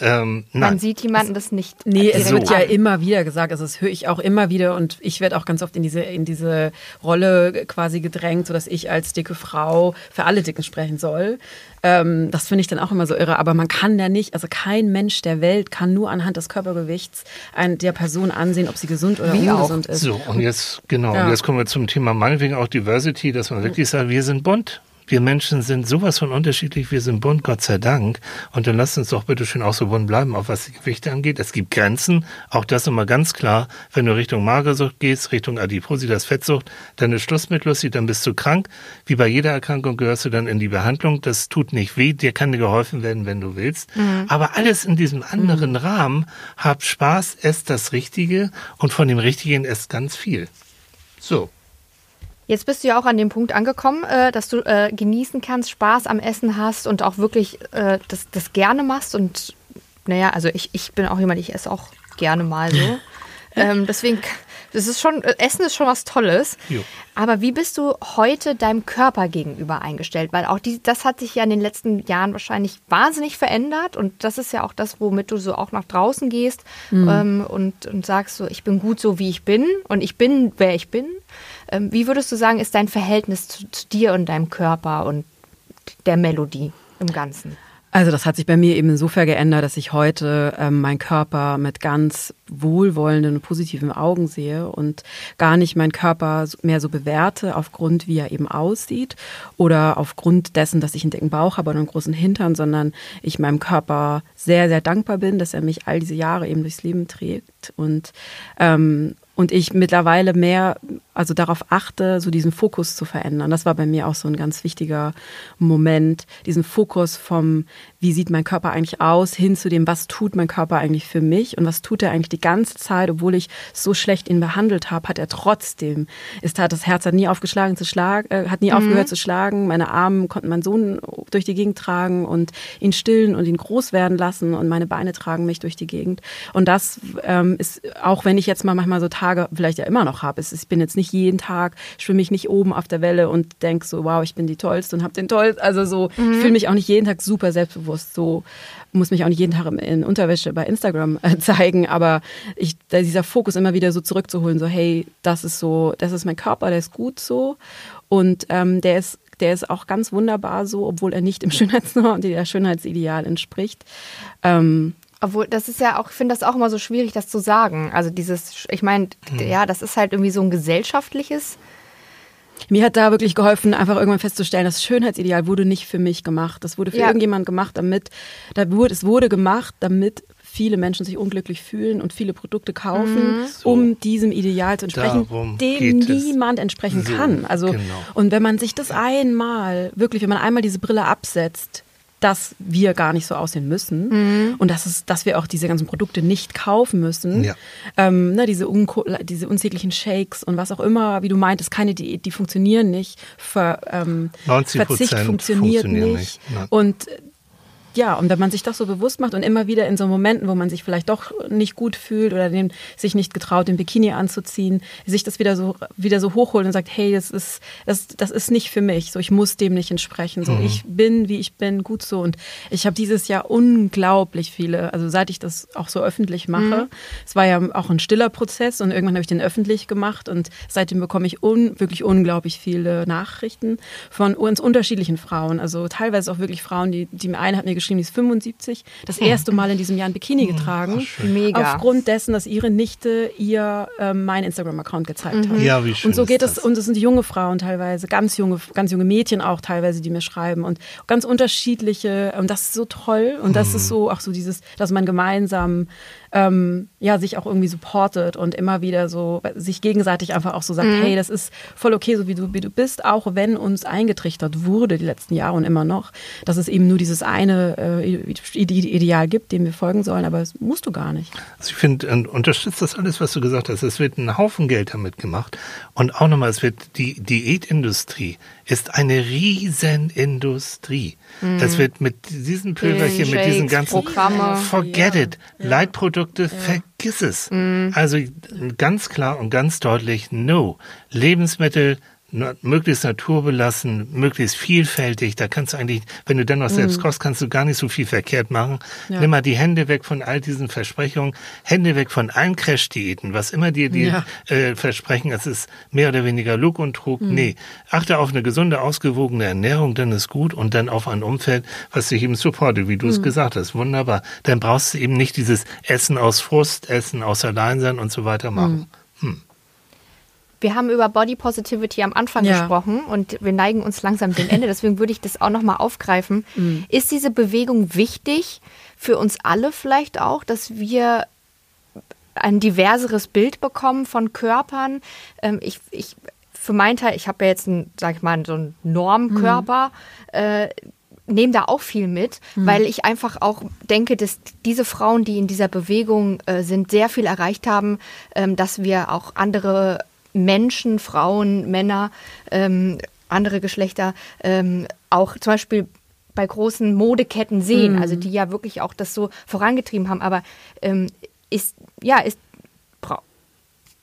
Ähm, Man sieht jemanden das nicht. Nee, es wird ja immer wieder gesagt, also das höre ich auch immer wieder und ich werde auch ganz oft in diese, in diese Rolle quasi gedrängt, sodass ich als dicke Frau für alle Dicken sprechen soll. Ähm, das finde ich dann auch immer so irre. Aber man kann ja nicht, also kein Mensch der Welt kann nur anhand des Körpergewichts ein, der Person ansehen, ob sie gesund oder Wie ungesund auch. ist. So, und jetzt, genau, ja. und jetzt kommen wir zum Thema meinetwegen auch Diversity, dass man wirklich sagt, wir sind bunt. Wir Menschen sind sowas von unterschiedlich, wir sind bunt, Gott sei Dank. Und dann lasst uns doch bitte schön auch so bunt bleiben, auch was die Gewichte angeht. Es gibt Grenzen, auch das immer ganz klar. Wenn du Richtung Magersucht gehst, Richtung Adipositas, Fettsucht, dann ist Schluss mit Lucy, dann bist du krank. Wie bei jeder Erkrankung gehörst du dann in die Behandlung. Das tut nicht weh, dir kann dir geholfen werden, wenn du willst. Mhm. Aber alles in diesem anderen mhm. Rahmen, hab Spaß, esst das Richtige und von dem Richtigen esst ganz viel. So. Jetzt bist du ja auch an dem Punkt angekommen, äh, dass du äh, genießen kannst, Spaß am Essen hast und auch wirklich äh, das, das gerne machst. Und naja, also ich, ich bin auch jemand, ich esse auch gerne mal so. [LAUGHS] ähm, deswegen, das ist schon, äh, Essen ist schon was Tolles. Jo. Aber wie bist du heute deinem Körper gegenüber eingestellt? Weil auch die, das hat sich ja in den letzten Jahren wahrscheinlich wahnsinnig verändert. Und das ist ja auch das, womit du so auch nach draußen gehst mhm. ähm, und, und sagst so, ich bin gut so, wie ich bin und ich bin, wer ich bin. Ähm, wie würdest du sagen, ist dein Verhältnis zu, zu dir und deinem Körper und der Melodie im Ganzen? Also das hat sich bei mir eben insofern geändert, dass ich heute ähm, meinen Körper mit ganz wohlwollenden positiven Augen sehe und gar nicht meinen Körper mehr so bewerte aufgrund, wie er eben aussieht oder aufgrund dessen, dass ich einen dicken Bauch habe und einen großen Hintern, sondern ich meinem Körper sehr, sehr dankbar bin, dass er mich all diese Jahre eben durchs Leben trägt und ähm, und ich mittlerweile mehr also darauf achte, so diesen Fokus zu verändern. Das war bei mir auch so ein ganz wichtiger Moment, diesen Fokus vom, wie sieht mein Körper eigentlich aus, hin zu dem, was tut mein Körper eigentlich für mich und was tut er eigentlich die ganze Zeit, obwohl ich so schlecht ihn behandelt habe, hat er trotzdem, ist hat das Herz hat nie aufgeschlagen zu schlagen, äh, hat nie mhm. aufgehört zu schlagen. Meine Arme konnten meinen Sohn durch die Gegend tragen und ihn stillen und ihn groß werden lassen und meine Beine tragen mich durch die Gegend. Und das ähm, ist, auch wenn ich jetzt mal manchmal so Tage vielleicht ja immer noch habe, ist, ich bin jetzt nicht nicht jeden Tag, schwimme ich nicht oben auf der Welle und denke so, wow, ich bin die Tollste und habe den Tollsten. Also so, mhm. ich fühle mich auch nicht jeden Tag super selbstbewusst. So muss mich auch nicht jeden Tag in Unterwäsche bei Instagram äh, [LAUGHS] zeigen, aber ich, dieser Fokus immer wieder so zurückzuholen, so hey, das ist so, das ist mein Körper, der ist gut so und ähm, der ist der ist auch ganz wunderbar so, obwohl er nicht dem [LAUGHS] Schönheitsnorm, der Schönheitsideal entspricht. Ähm, obwohl, das ist ja auch, ich finde das auch immer so schwierig, das zu sagen. Also dieses, ich meine, hm. ja, das ist halt irgendwie so ein gesellschaftliches. Mir hat da wirklich geholfen, einfach irgendwann festzustellen, das Schönheitsideal wurde nicht für mich gemacht. Das wurde für ja. irgendjemand gemacht, damit, da wurde, es wurde gemacht, damit viele Menschen sich unglücklich fühlen und viele Produkte kaufen, mhm. so. um diesem Ideal zu entsprechen, Darum dem niemand entsprechen so, kann. Also, genau. und wenn man sich das einmal, wirklich, wenn man einmal diese Brille absetzt, dass wir gar nicht so aussehen müssen mhm. und dass, es, dass wir auch diese ganzen Produkte nicht kaufen müssen. Ja. Ähm, ne, diese, diese unsäglichen Shakes und was auch immer, wie du meintest, keine Diät, die funktionieren nicht. Ver, ähm, Verzicht funktioniert nicht. nicht. Und ja, und wenn man sich das so bewusst macht und immer wieder in so Momenten, wo man sich vielleicht doch nicht gut fühlt oder den, sich nicht getraut, den Bikini anzuziehen, sich das wieder so, wieder so hochholt und sagt, hey, das ist, das, das ist nicht für mich, so ich muss dem nicht entsprechen, so mhm. ich bin, wie ich bin, gut so. Und ich habe dieses Jahr unglaublich viele, also seit ich das auch so öffentlich mache, mhm. es war ja auch ein stiller Prozess und irgendwann habe ich den öffentlich gemacht und seitdem bekomme ich un, wirklich unglaublich viele Nachrichten von uns unterschiedlichen Frauen, also teilweise auch wirklich Frauen, die, die eine hat mir geschrieben, die ist 75, das erste Mal in diesem Jahr ein Bikini hm, getragen. Mega. Aufgrund dessen, dass ihre Nichte ihr äh, meinen Instagram-Account gezeigt mhm. hat. Ja, wie schön. Und so geht es, und es sind junge Frauen teilweise, ganz junge, ganz junge Mädchen auch teilweise, die mir schreiben und ganz unterschiedliche, und das ist so toll und das mhm. ist so auch so dieses, dass man gemeinsam ähm, ja, sich auch irgendwie supportet und immer wieder so sich gegenseitig einfach auch so sagt, mhm. hey, das ist voll okay, so wie du, wie du bist, auch wenn uns eingetrichtert wurde die letzten Jahre und immer noch, dass es eben nur dieses eine äh, Ideal gibt, dem wir folgen sollen, aber das musst du gar nicht. Also ich finde, unterstützt das alles, was du gesagt hast. Es wird ein Haufen Geld damit gemacht und auch nochmal, es wird die Diätindustrie ist eine Riesenindustrie. Mhm. Es wird mit diesen Pülverchen, mit diesen ganzen Programme. Forget ja. it. Ja. Leitprodukte, ja. vergiss es. Mhm. Also ganz klar und ganz deutlich, no. Lebensmittel möglichst naturbelassen, möglichst vielfältig. Da kannst du eigentlich, wenn du dann noch selbst mhm. kochst, kannst du gar nicht so viel verkehrt machen. Ja. Nimm mal die Hände weg von all diesen Versprechungen, Hände weg von allen Crash-Diäten, was immer dir die ja. äh, versprechen, es ist mehr oder weniger Lug und Trug. Mhm. Nee, achte auf eine gesunde, ausgewogene Ernährung, dann ist gut und dann auf ein Umfeld, was dich eben supportet, wie du es mhm. gesagt hast. Wunderbar. Dann brauchst du eben nicht dieses Essen aus Frust, Essen aus Alleinsein und so weiter machen. Mhm. Wir haben über Body Positivity am Anfang ja. gesprochen und wir neigen uns langsam dem Ende. Deswegen würde ich das auch nochmal aufgreifen. Mhm. Ist diese Bewegung wichtig für uns alle vielleicht auch, dass wir ein diverseres Bild bekommen von Körpern? Ähm, ich, ich, für meinen Teil, ich habe ja jetzt, einen, sag ich mal, so einen Normkörper. Mhm. Äh, nehme da auch viel mit, mhm. weil ich einfach auch denke, dass diese Frauen, die in dieser Bewegung äh, sind, sehr viel erreicht haben, ähm, dass wir auch andere Menschen, Frauen, Männer, ähm, andere Geschlechter ähm, auch zum Beispiel bei großen Modeketten sehen, mhm. also die ja wirklich auch das so vorangetrieben haben. Aber ähm, ist, ja, ist, bra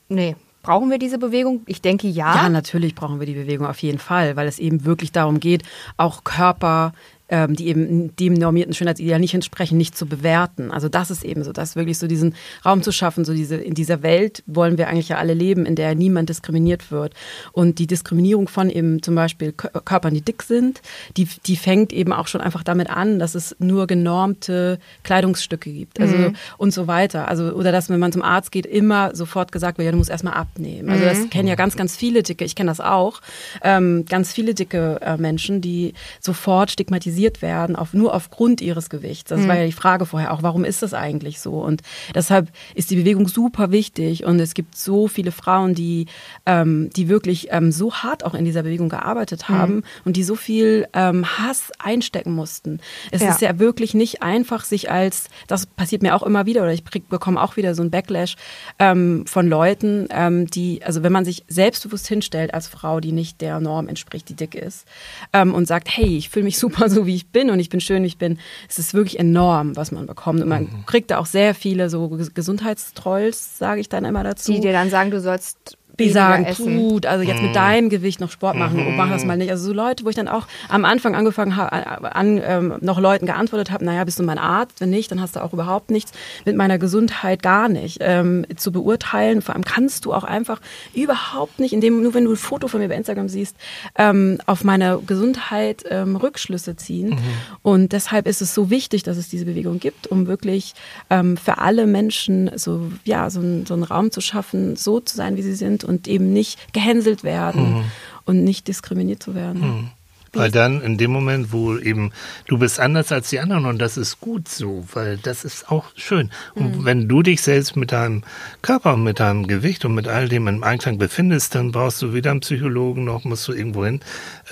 nee, brauchen wir diese Bewegung? Ich denke ja. Ja, natürlich brauchen wir die Bewegung auf jeden Fall, weil es eben wirklich darum geht, auch Körper ähm, die eben dem normierten Schönheitsideal nicht entsprechen, nicht zu bewerten. Also das ist eben so, das wirklich so diesen Raum zu schaffen, so diese, in dieser Welt wollen wir eigentlich ja alle leben, in der niemand diskriminiert wird. Und die Diskriminierung von eben zum Beispiel Körpern, die dick sind, die, die fängt eben auch schon einfach damit an, dass es nur genormte Kleidungsstücke gibt. Also mhm. und so weiter. Also, oder dass, wenn man zum Arzt geht, immer sofort gesagt wird, ja, du musst erstmal abnehmen. Also das mhm. kennen ja ganz, ganz viele dicke, ich kenne das auch, ähm, ganz viele dicke äh, Menschen, die sofort stigmatisiert stigmatisiert werden, auf, nur aufgrund ihres Gewichts. Das mhm. war ja die Frage vorher auch, warum ist das eigentlich so? Und deshalb ist die Bewegung super wichtig und es gibt so viele Frauen, die, ähm, die wirklich ähm, so hart auch in dieser Bewegung gearbeitet mhm. haben mhm. und die so viel ähm, Hass einstecken mussten. Es ja. ist ja wirklich nicht einfach, sich als, das passiert mir auch immer wieder oder ich bekomme auch wieder so ein Backlash ähm, von Leuten, ähm, die, also wenn man sich selbstbewusst hinstellt als Frau, die nicht der Norm entspricht, die dick ist, ähm, und sagt, hey, ich fühle mich [LAUGHS] super so, wie wie ich bin und ich bin schön, wie ich bin. Es ist wirklich enorm, was man bekommt. Und man mhm. kriegt da auch sehr viele so Gesundheitstrolls, sage ich dann immer dazu. Die dir dann sagen, du sollst sagen, gut, also jetzt mit mhm. deinem Gewicht noch Sport machen, mhm. mach das mal nicht. Also so Leute, wo ich dann auch am Anfang angefangen habe, an ähm, noch Leuten geantwortet habe, naja, bist du mein Arzt? Wenn nicht, dann hast du auch überhaupt nichts mit meiner Gesundheit gar nicht ähm, zu beurteilen. Vor allem kannst du auch einfach überhaupt nicht, indem nur wenn du ein Foto von mir bei Instagram siehst, ähm, auf meine Gesundheit ähm, Rückschlüsse ziehen. Mhm. Und deshalb ist es so wichtig, dass es diese Bewegung gibt, um wirklich ähm, für alle Menschen so ja so, ein, so einen Raum zu schaffen, so zu sein, wie sie sind und eben nicht gehänselt werden mhm. und nicht diskriminiert zu werden. Mhm. Weil dann in dem Moment, wo eben du bist anders als die anderen und das ist gut so, weil das ist auch schön. Und mhm. wenn du dich selbst mit deinem Körper und mit deinem Gewicht und mit all dem im Einklang befindest, dann brauchst du weder einen Psychologen noch musst du irgendwo hin,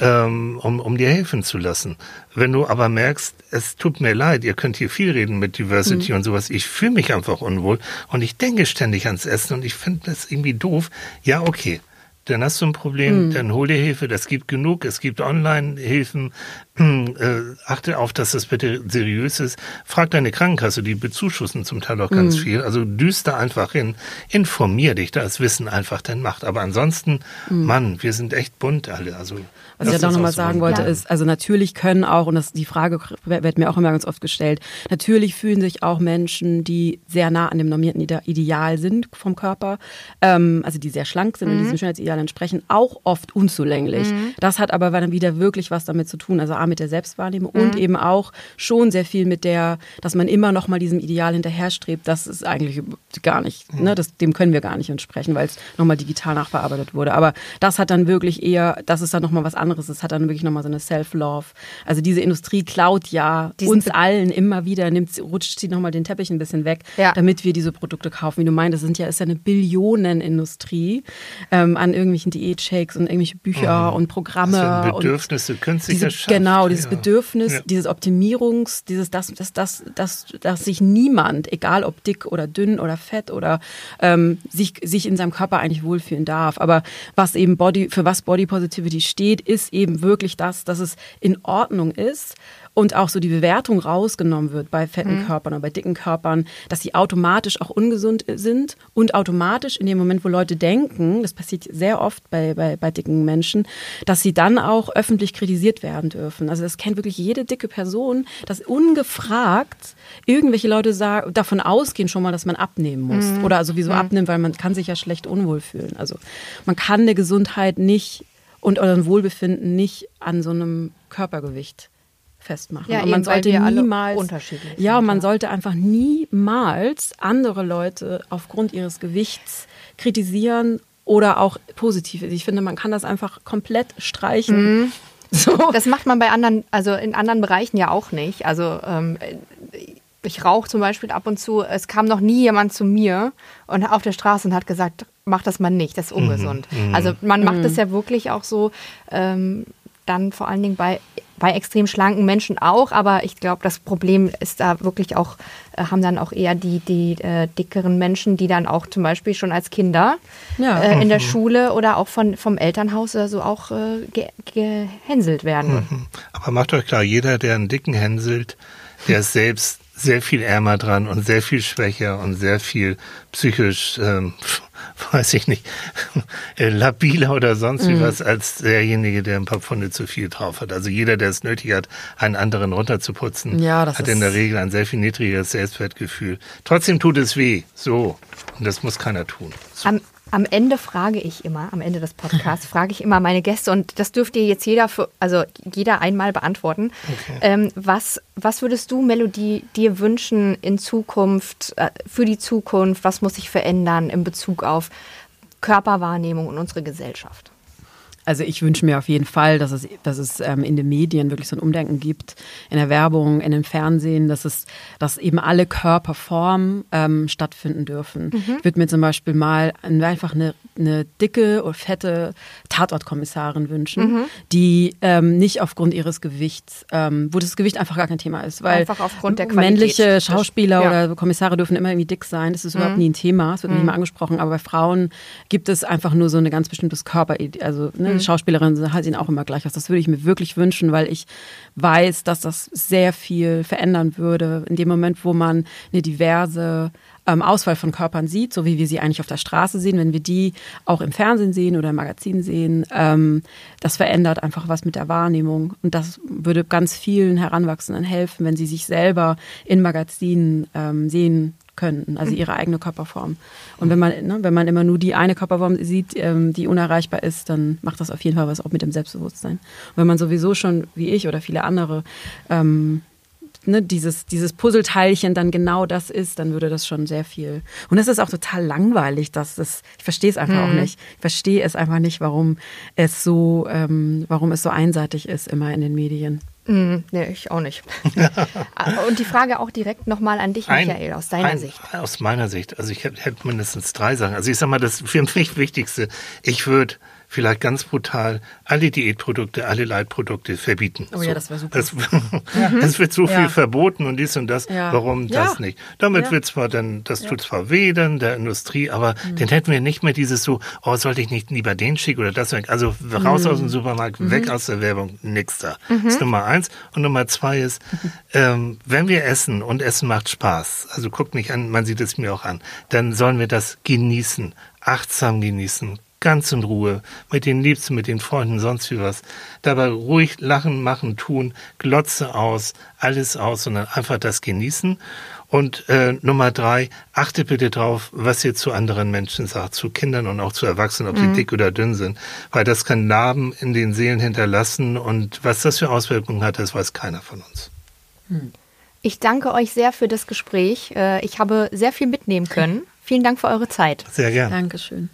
ähm, um, um dir helfen zu lassen. Wenn du aber merkst, es tut mir leid, ihr könnt hier viel reden mit Diversity mhm. und sowas, ich fühle mich einfach unwohl und ich denke ständig ans Essen und ich finde das irgendwie doof, ja, okay dann hast du ein Problem, mhm. dann hol dir Hilfe, das gibt genug, es gibt Online-Hilfen, äh, achte auf, dass das bitte seriös ist, frag deine Krankenkasse, die bezuschussen zum Teil auch ganz mhm. viel, also düst da einfach hin, informier dich, da ist Wissen einfach dein Macht, aber ansonsten, mhm. Mann, wir sind echt bunt alle, also was ich ja doch nochmal sagen wollte, ja. ist, also natürlich können auch, und das, die Frage wird mir auch immer ganz oft gestellt, natürlich fühlen sich auch Menschen, die sehr nah an dem normierten Ideal sind vom Körper, ähm, also die sehr schlank sind mhm. und diesem Schönheitsideal entsprechen, auch oft unzulänglich. Mhm. Das hat aber dann wieder wirklich was damit zu tun, also A mit der Selbstwahrnehmung mhm. und eben auch schon sehr viel mit der, dass man immer noch mal diesem Ideal hinterherstrebt, das ist eigentlich gar nicht, mhm. ne, das, dem können wir gar nicht entsprechen, weil es nochmal digital nachbearbeitet wurde. Aber das hat dann wirklich eher, das ist dann nochmal was anderes anderes. Es hat dann wirklich nochmal so eine Self-Love. Also diese Industrie klaut ja Diesen uns allen immer wieder, nimmt, rutscht sie nochmal den Teppich ein bisschen weg, ja. damit wir diese Produkte kaufen. Wie du meinst, das sind ja, ist ja eine Billionenindustrie ähm, an irgendwelchen Diät-Shakes und irgendwelche Bücher oh. und Programme. Das Bedürfnisse künstlich diese, Genau, dieses ja. Bedürfnis, ja. dieses Optimierungs, dieses, dass, dass, dass, dass, dass sich niemand, egal ob dick oder dünn oder fett oder ähm, sich, sich in seinem Körper eigentlich wohlfühlen darf. Aber was eben Body, für was Body Positivity steht, ist ist eben wirklich das, dass es in Ordnung ist und auch so die Bewertung rausgenommen wird bei fetten mhm. Körpern oder bei dicken Körpern, dass sie automatisch auch ungesund sind und automatisch in dem Moment, wo Leute denken, das passiert sehr oft bei, bei, bei dicken Menschen, dass sie dann auch öffentlich kritisiert werden dürfen. Also das kennt wirklich jede dicke Person, dass ungefragt irgendwelche Leute sagen, davon ausgehen schon mal, dass man abnehmen muss mhm. oder sowieso mhm. abnimmt, weil man kann sich ja schlecht unwohl fühlen. Also man kann eine Gesundheit nicht und euren Wohlbefinden nicht an so einem Körpergewicht festmachen. Ja, und man sollte niemals unterschiedlich Ja, und man ja. sollte einfach niemals andere Leute aufgrund ihres Gewichts kritisieren oder auch positiv. Ich finde, man kann das einfach komplett streichen. Mhm. [LAUGHS] So. Das macht man bei anderen, also in anderen Bereichen ja auch nicht. Also ähm, ich rauche zum Beispiel ab und zu. Es kam noch nie jemand zu mir und auf der Straße und hat gesagt, mach das mal nicht, das ist mhm, ungesund. Mhm. Also man macht es mhm. ja wirklich auch so, ähm, dann vor allen Dingen bei, bei extrem schlanken Menschen auch, aber ich glaube, das Problem ist da wirklich auch, äh, haben dann auch eher die, die äh, dickeren Menschen, die dann auch zum Beispiel schon als Kinder ja. äh, in der mhm. Schule oder auch von, vom Elternhaus oder so auch äh, ge gehänselt werden. Mhm. Aber macht euch klar, jeder, der einen dicken hänselt, der ist selbst sehr viel ärmer dran und sehr viel schwächer und sehr viel psychisch, ähm, [LAUGHS] weiß ich nicht, [LAUGHS] äh, labiler oder sonst wie mhm. was als derjenige, der ein paar Pfunde zu viel drauf hat. Also jeder, der es nötig hat, einen anderen runterzuputzen, ja, hat in der Regel ein sehr viel niedrigeres Selbstwertgefühl. Trotzdem tut es weh. So. Und das muss keiner tun. So. Am am Ende frage ich immer, am Ende des Podcasts [LAUGHS] frage ich immer meine Gäste und das dürfte jetzt jeder, für, also jeder einmal beantworten. Okay. Ähm, was, was würdest du, Melodie, dir wünschen in Zukunft, äh, für die Zukunft? Was muss sich verändern in Bezug auf Körperwahrnehmung und unsere Gesellschaft? Also ich wünsche mir auf jeden Fall, dass es, dass es ähm, in den Medien wirklich so ein Umdenken gibt, in der Werbung, in dem Fernsehen, dass es, dass eben alle Körperformen ähm, stattfinden dürfen. Mhm. Ich würde mir zum Beispiel mal einfach eine, eine dicke oder fette Tatortkommissarin wünschen, mhm. die ähm, nicht aufgrund ihres Gewichts, ähm, wo das Gewicht einfach gar kein Thema ist, weil einfach aufgrund der Qualität. männliche Schauspieler ja. oder Kommissare dürfen immer irgendwie dick sein. Das ist mhm. überhaupt nie ein Thema, es wird nicht mhm. mal angesprochen. Aber bei Frauen gibt es einfach nur so ein ganz bestimmtes Körper, also ne, mhm. Schauspielerinnen sehen auch immer gleich aus. Das würde ich mir wirklich wünschen, weil ich weiß, dass das sehr viel verändern würde. In dem Moment, wo man eine diverse ähm, Auswahl von Körpern sieht, so wie wir sie eigentlich auf der Straße sehen, wenn wir die auch im Fernsehen sehen oder im Magazin sehen, ähm, das verändert einfach was mit der Wahrnehmung. Und das würde ganz vielen Heranwachsenden helfen, wenn sie sich selber in Magazinen ähm, sehen könnten, also ihre eigene Körperform. Und wenn man, ne, wenn man immer nur die eine Körperform sieht, ähm, die unerreichbar ist, dann macht das auf jeden Fall was auch mit dem Selbstbewusstsein. Und wenn man sowieso schon, wie ich oder viele andere, ähm, ne, dieses, dieses Puzzleteilchen dann genau das ist, dann würde das schon sehr viel. Und es ist auch total langweilig, dass das, ich verstehe es einfach mhm. auch nicht. Ich verstehe es einfach nicht, warum es so, ähm, warum es so einseitig ist immer in den Medien. Mm, nee, ich auch nicht. [LAUGHS] Und die Frage auch direkt nochmal an dich, Michael, ein, aus deiner ein, Sicht. Aus meiner Sicht. Also ich hätte mindestens drei Sachen. Also ich sag mal, das für mich Wichtigste, ich würde vielleicht ganz brutal alle Diätprodukte, alle Leitprodukte verbieten. Oh ja, das wäre super. Es, [LAUGHS] es, wird so viel verboten und dies und das. Ja. Warum das nicht? Damit wird zwar dann, das tut zwar weh dann der Industrie, aber mhm. dann hätten wir nicht mehr dieses so, oh, sollte ich nicht lieber den schicken oder das weg. Also raus mhm. aus dem Supermarkt, mhm. weg aus der Werbung, nix da. Das ist Nummer eins. Und Nummer zwei ist, [LAUGHS] ähm, wenn wir essen und Essen macht Spaß, also guckt mich an, man sieht es mir auch an, dann sollen wir das genießen, achtsam genießen, ganz in Ruhe, mit den Liebsten, mit den Freunden, sonst wie was. Dabei ruhig lachen, machen, tun, Glotze aus, alles aus, sondern einfach das genießen. Und äh, Nummer drei, achte bitte drauf, was ihr zu anderen Menschen sagt, zu Kindern und auch zu Erwachsenen, ob mhm. die dick oder dünn sind, weil das kann Narben in den Seelen hinterlassen und was das für Auswirkungen hat, das weiß keiner von uns. Hm. Ich danke euch sehr für das Gespräch. Äh, ich habe sehr viel mitnehmen können. [LAUGHS] Vielen Dank für eure Zeit. Sehr gerne. Dankeschön.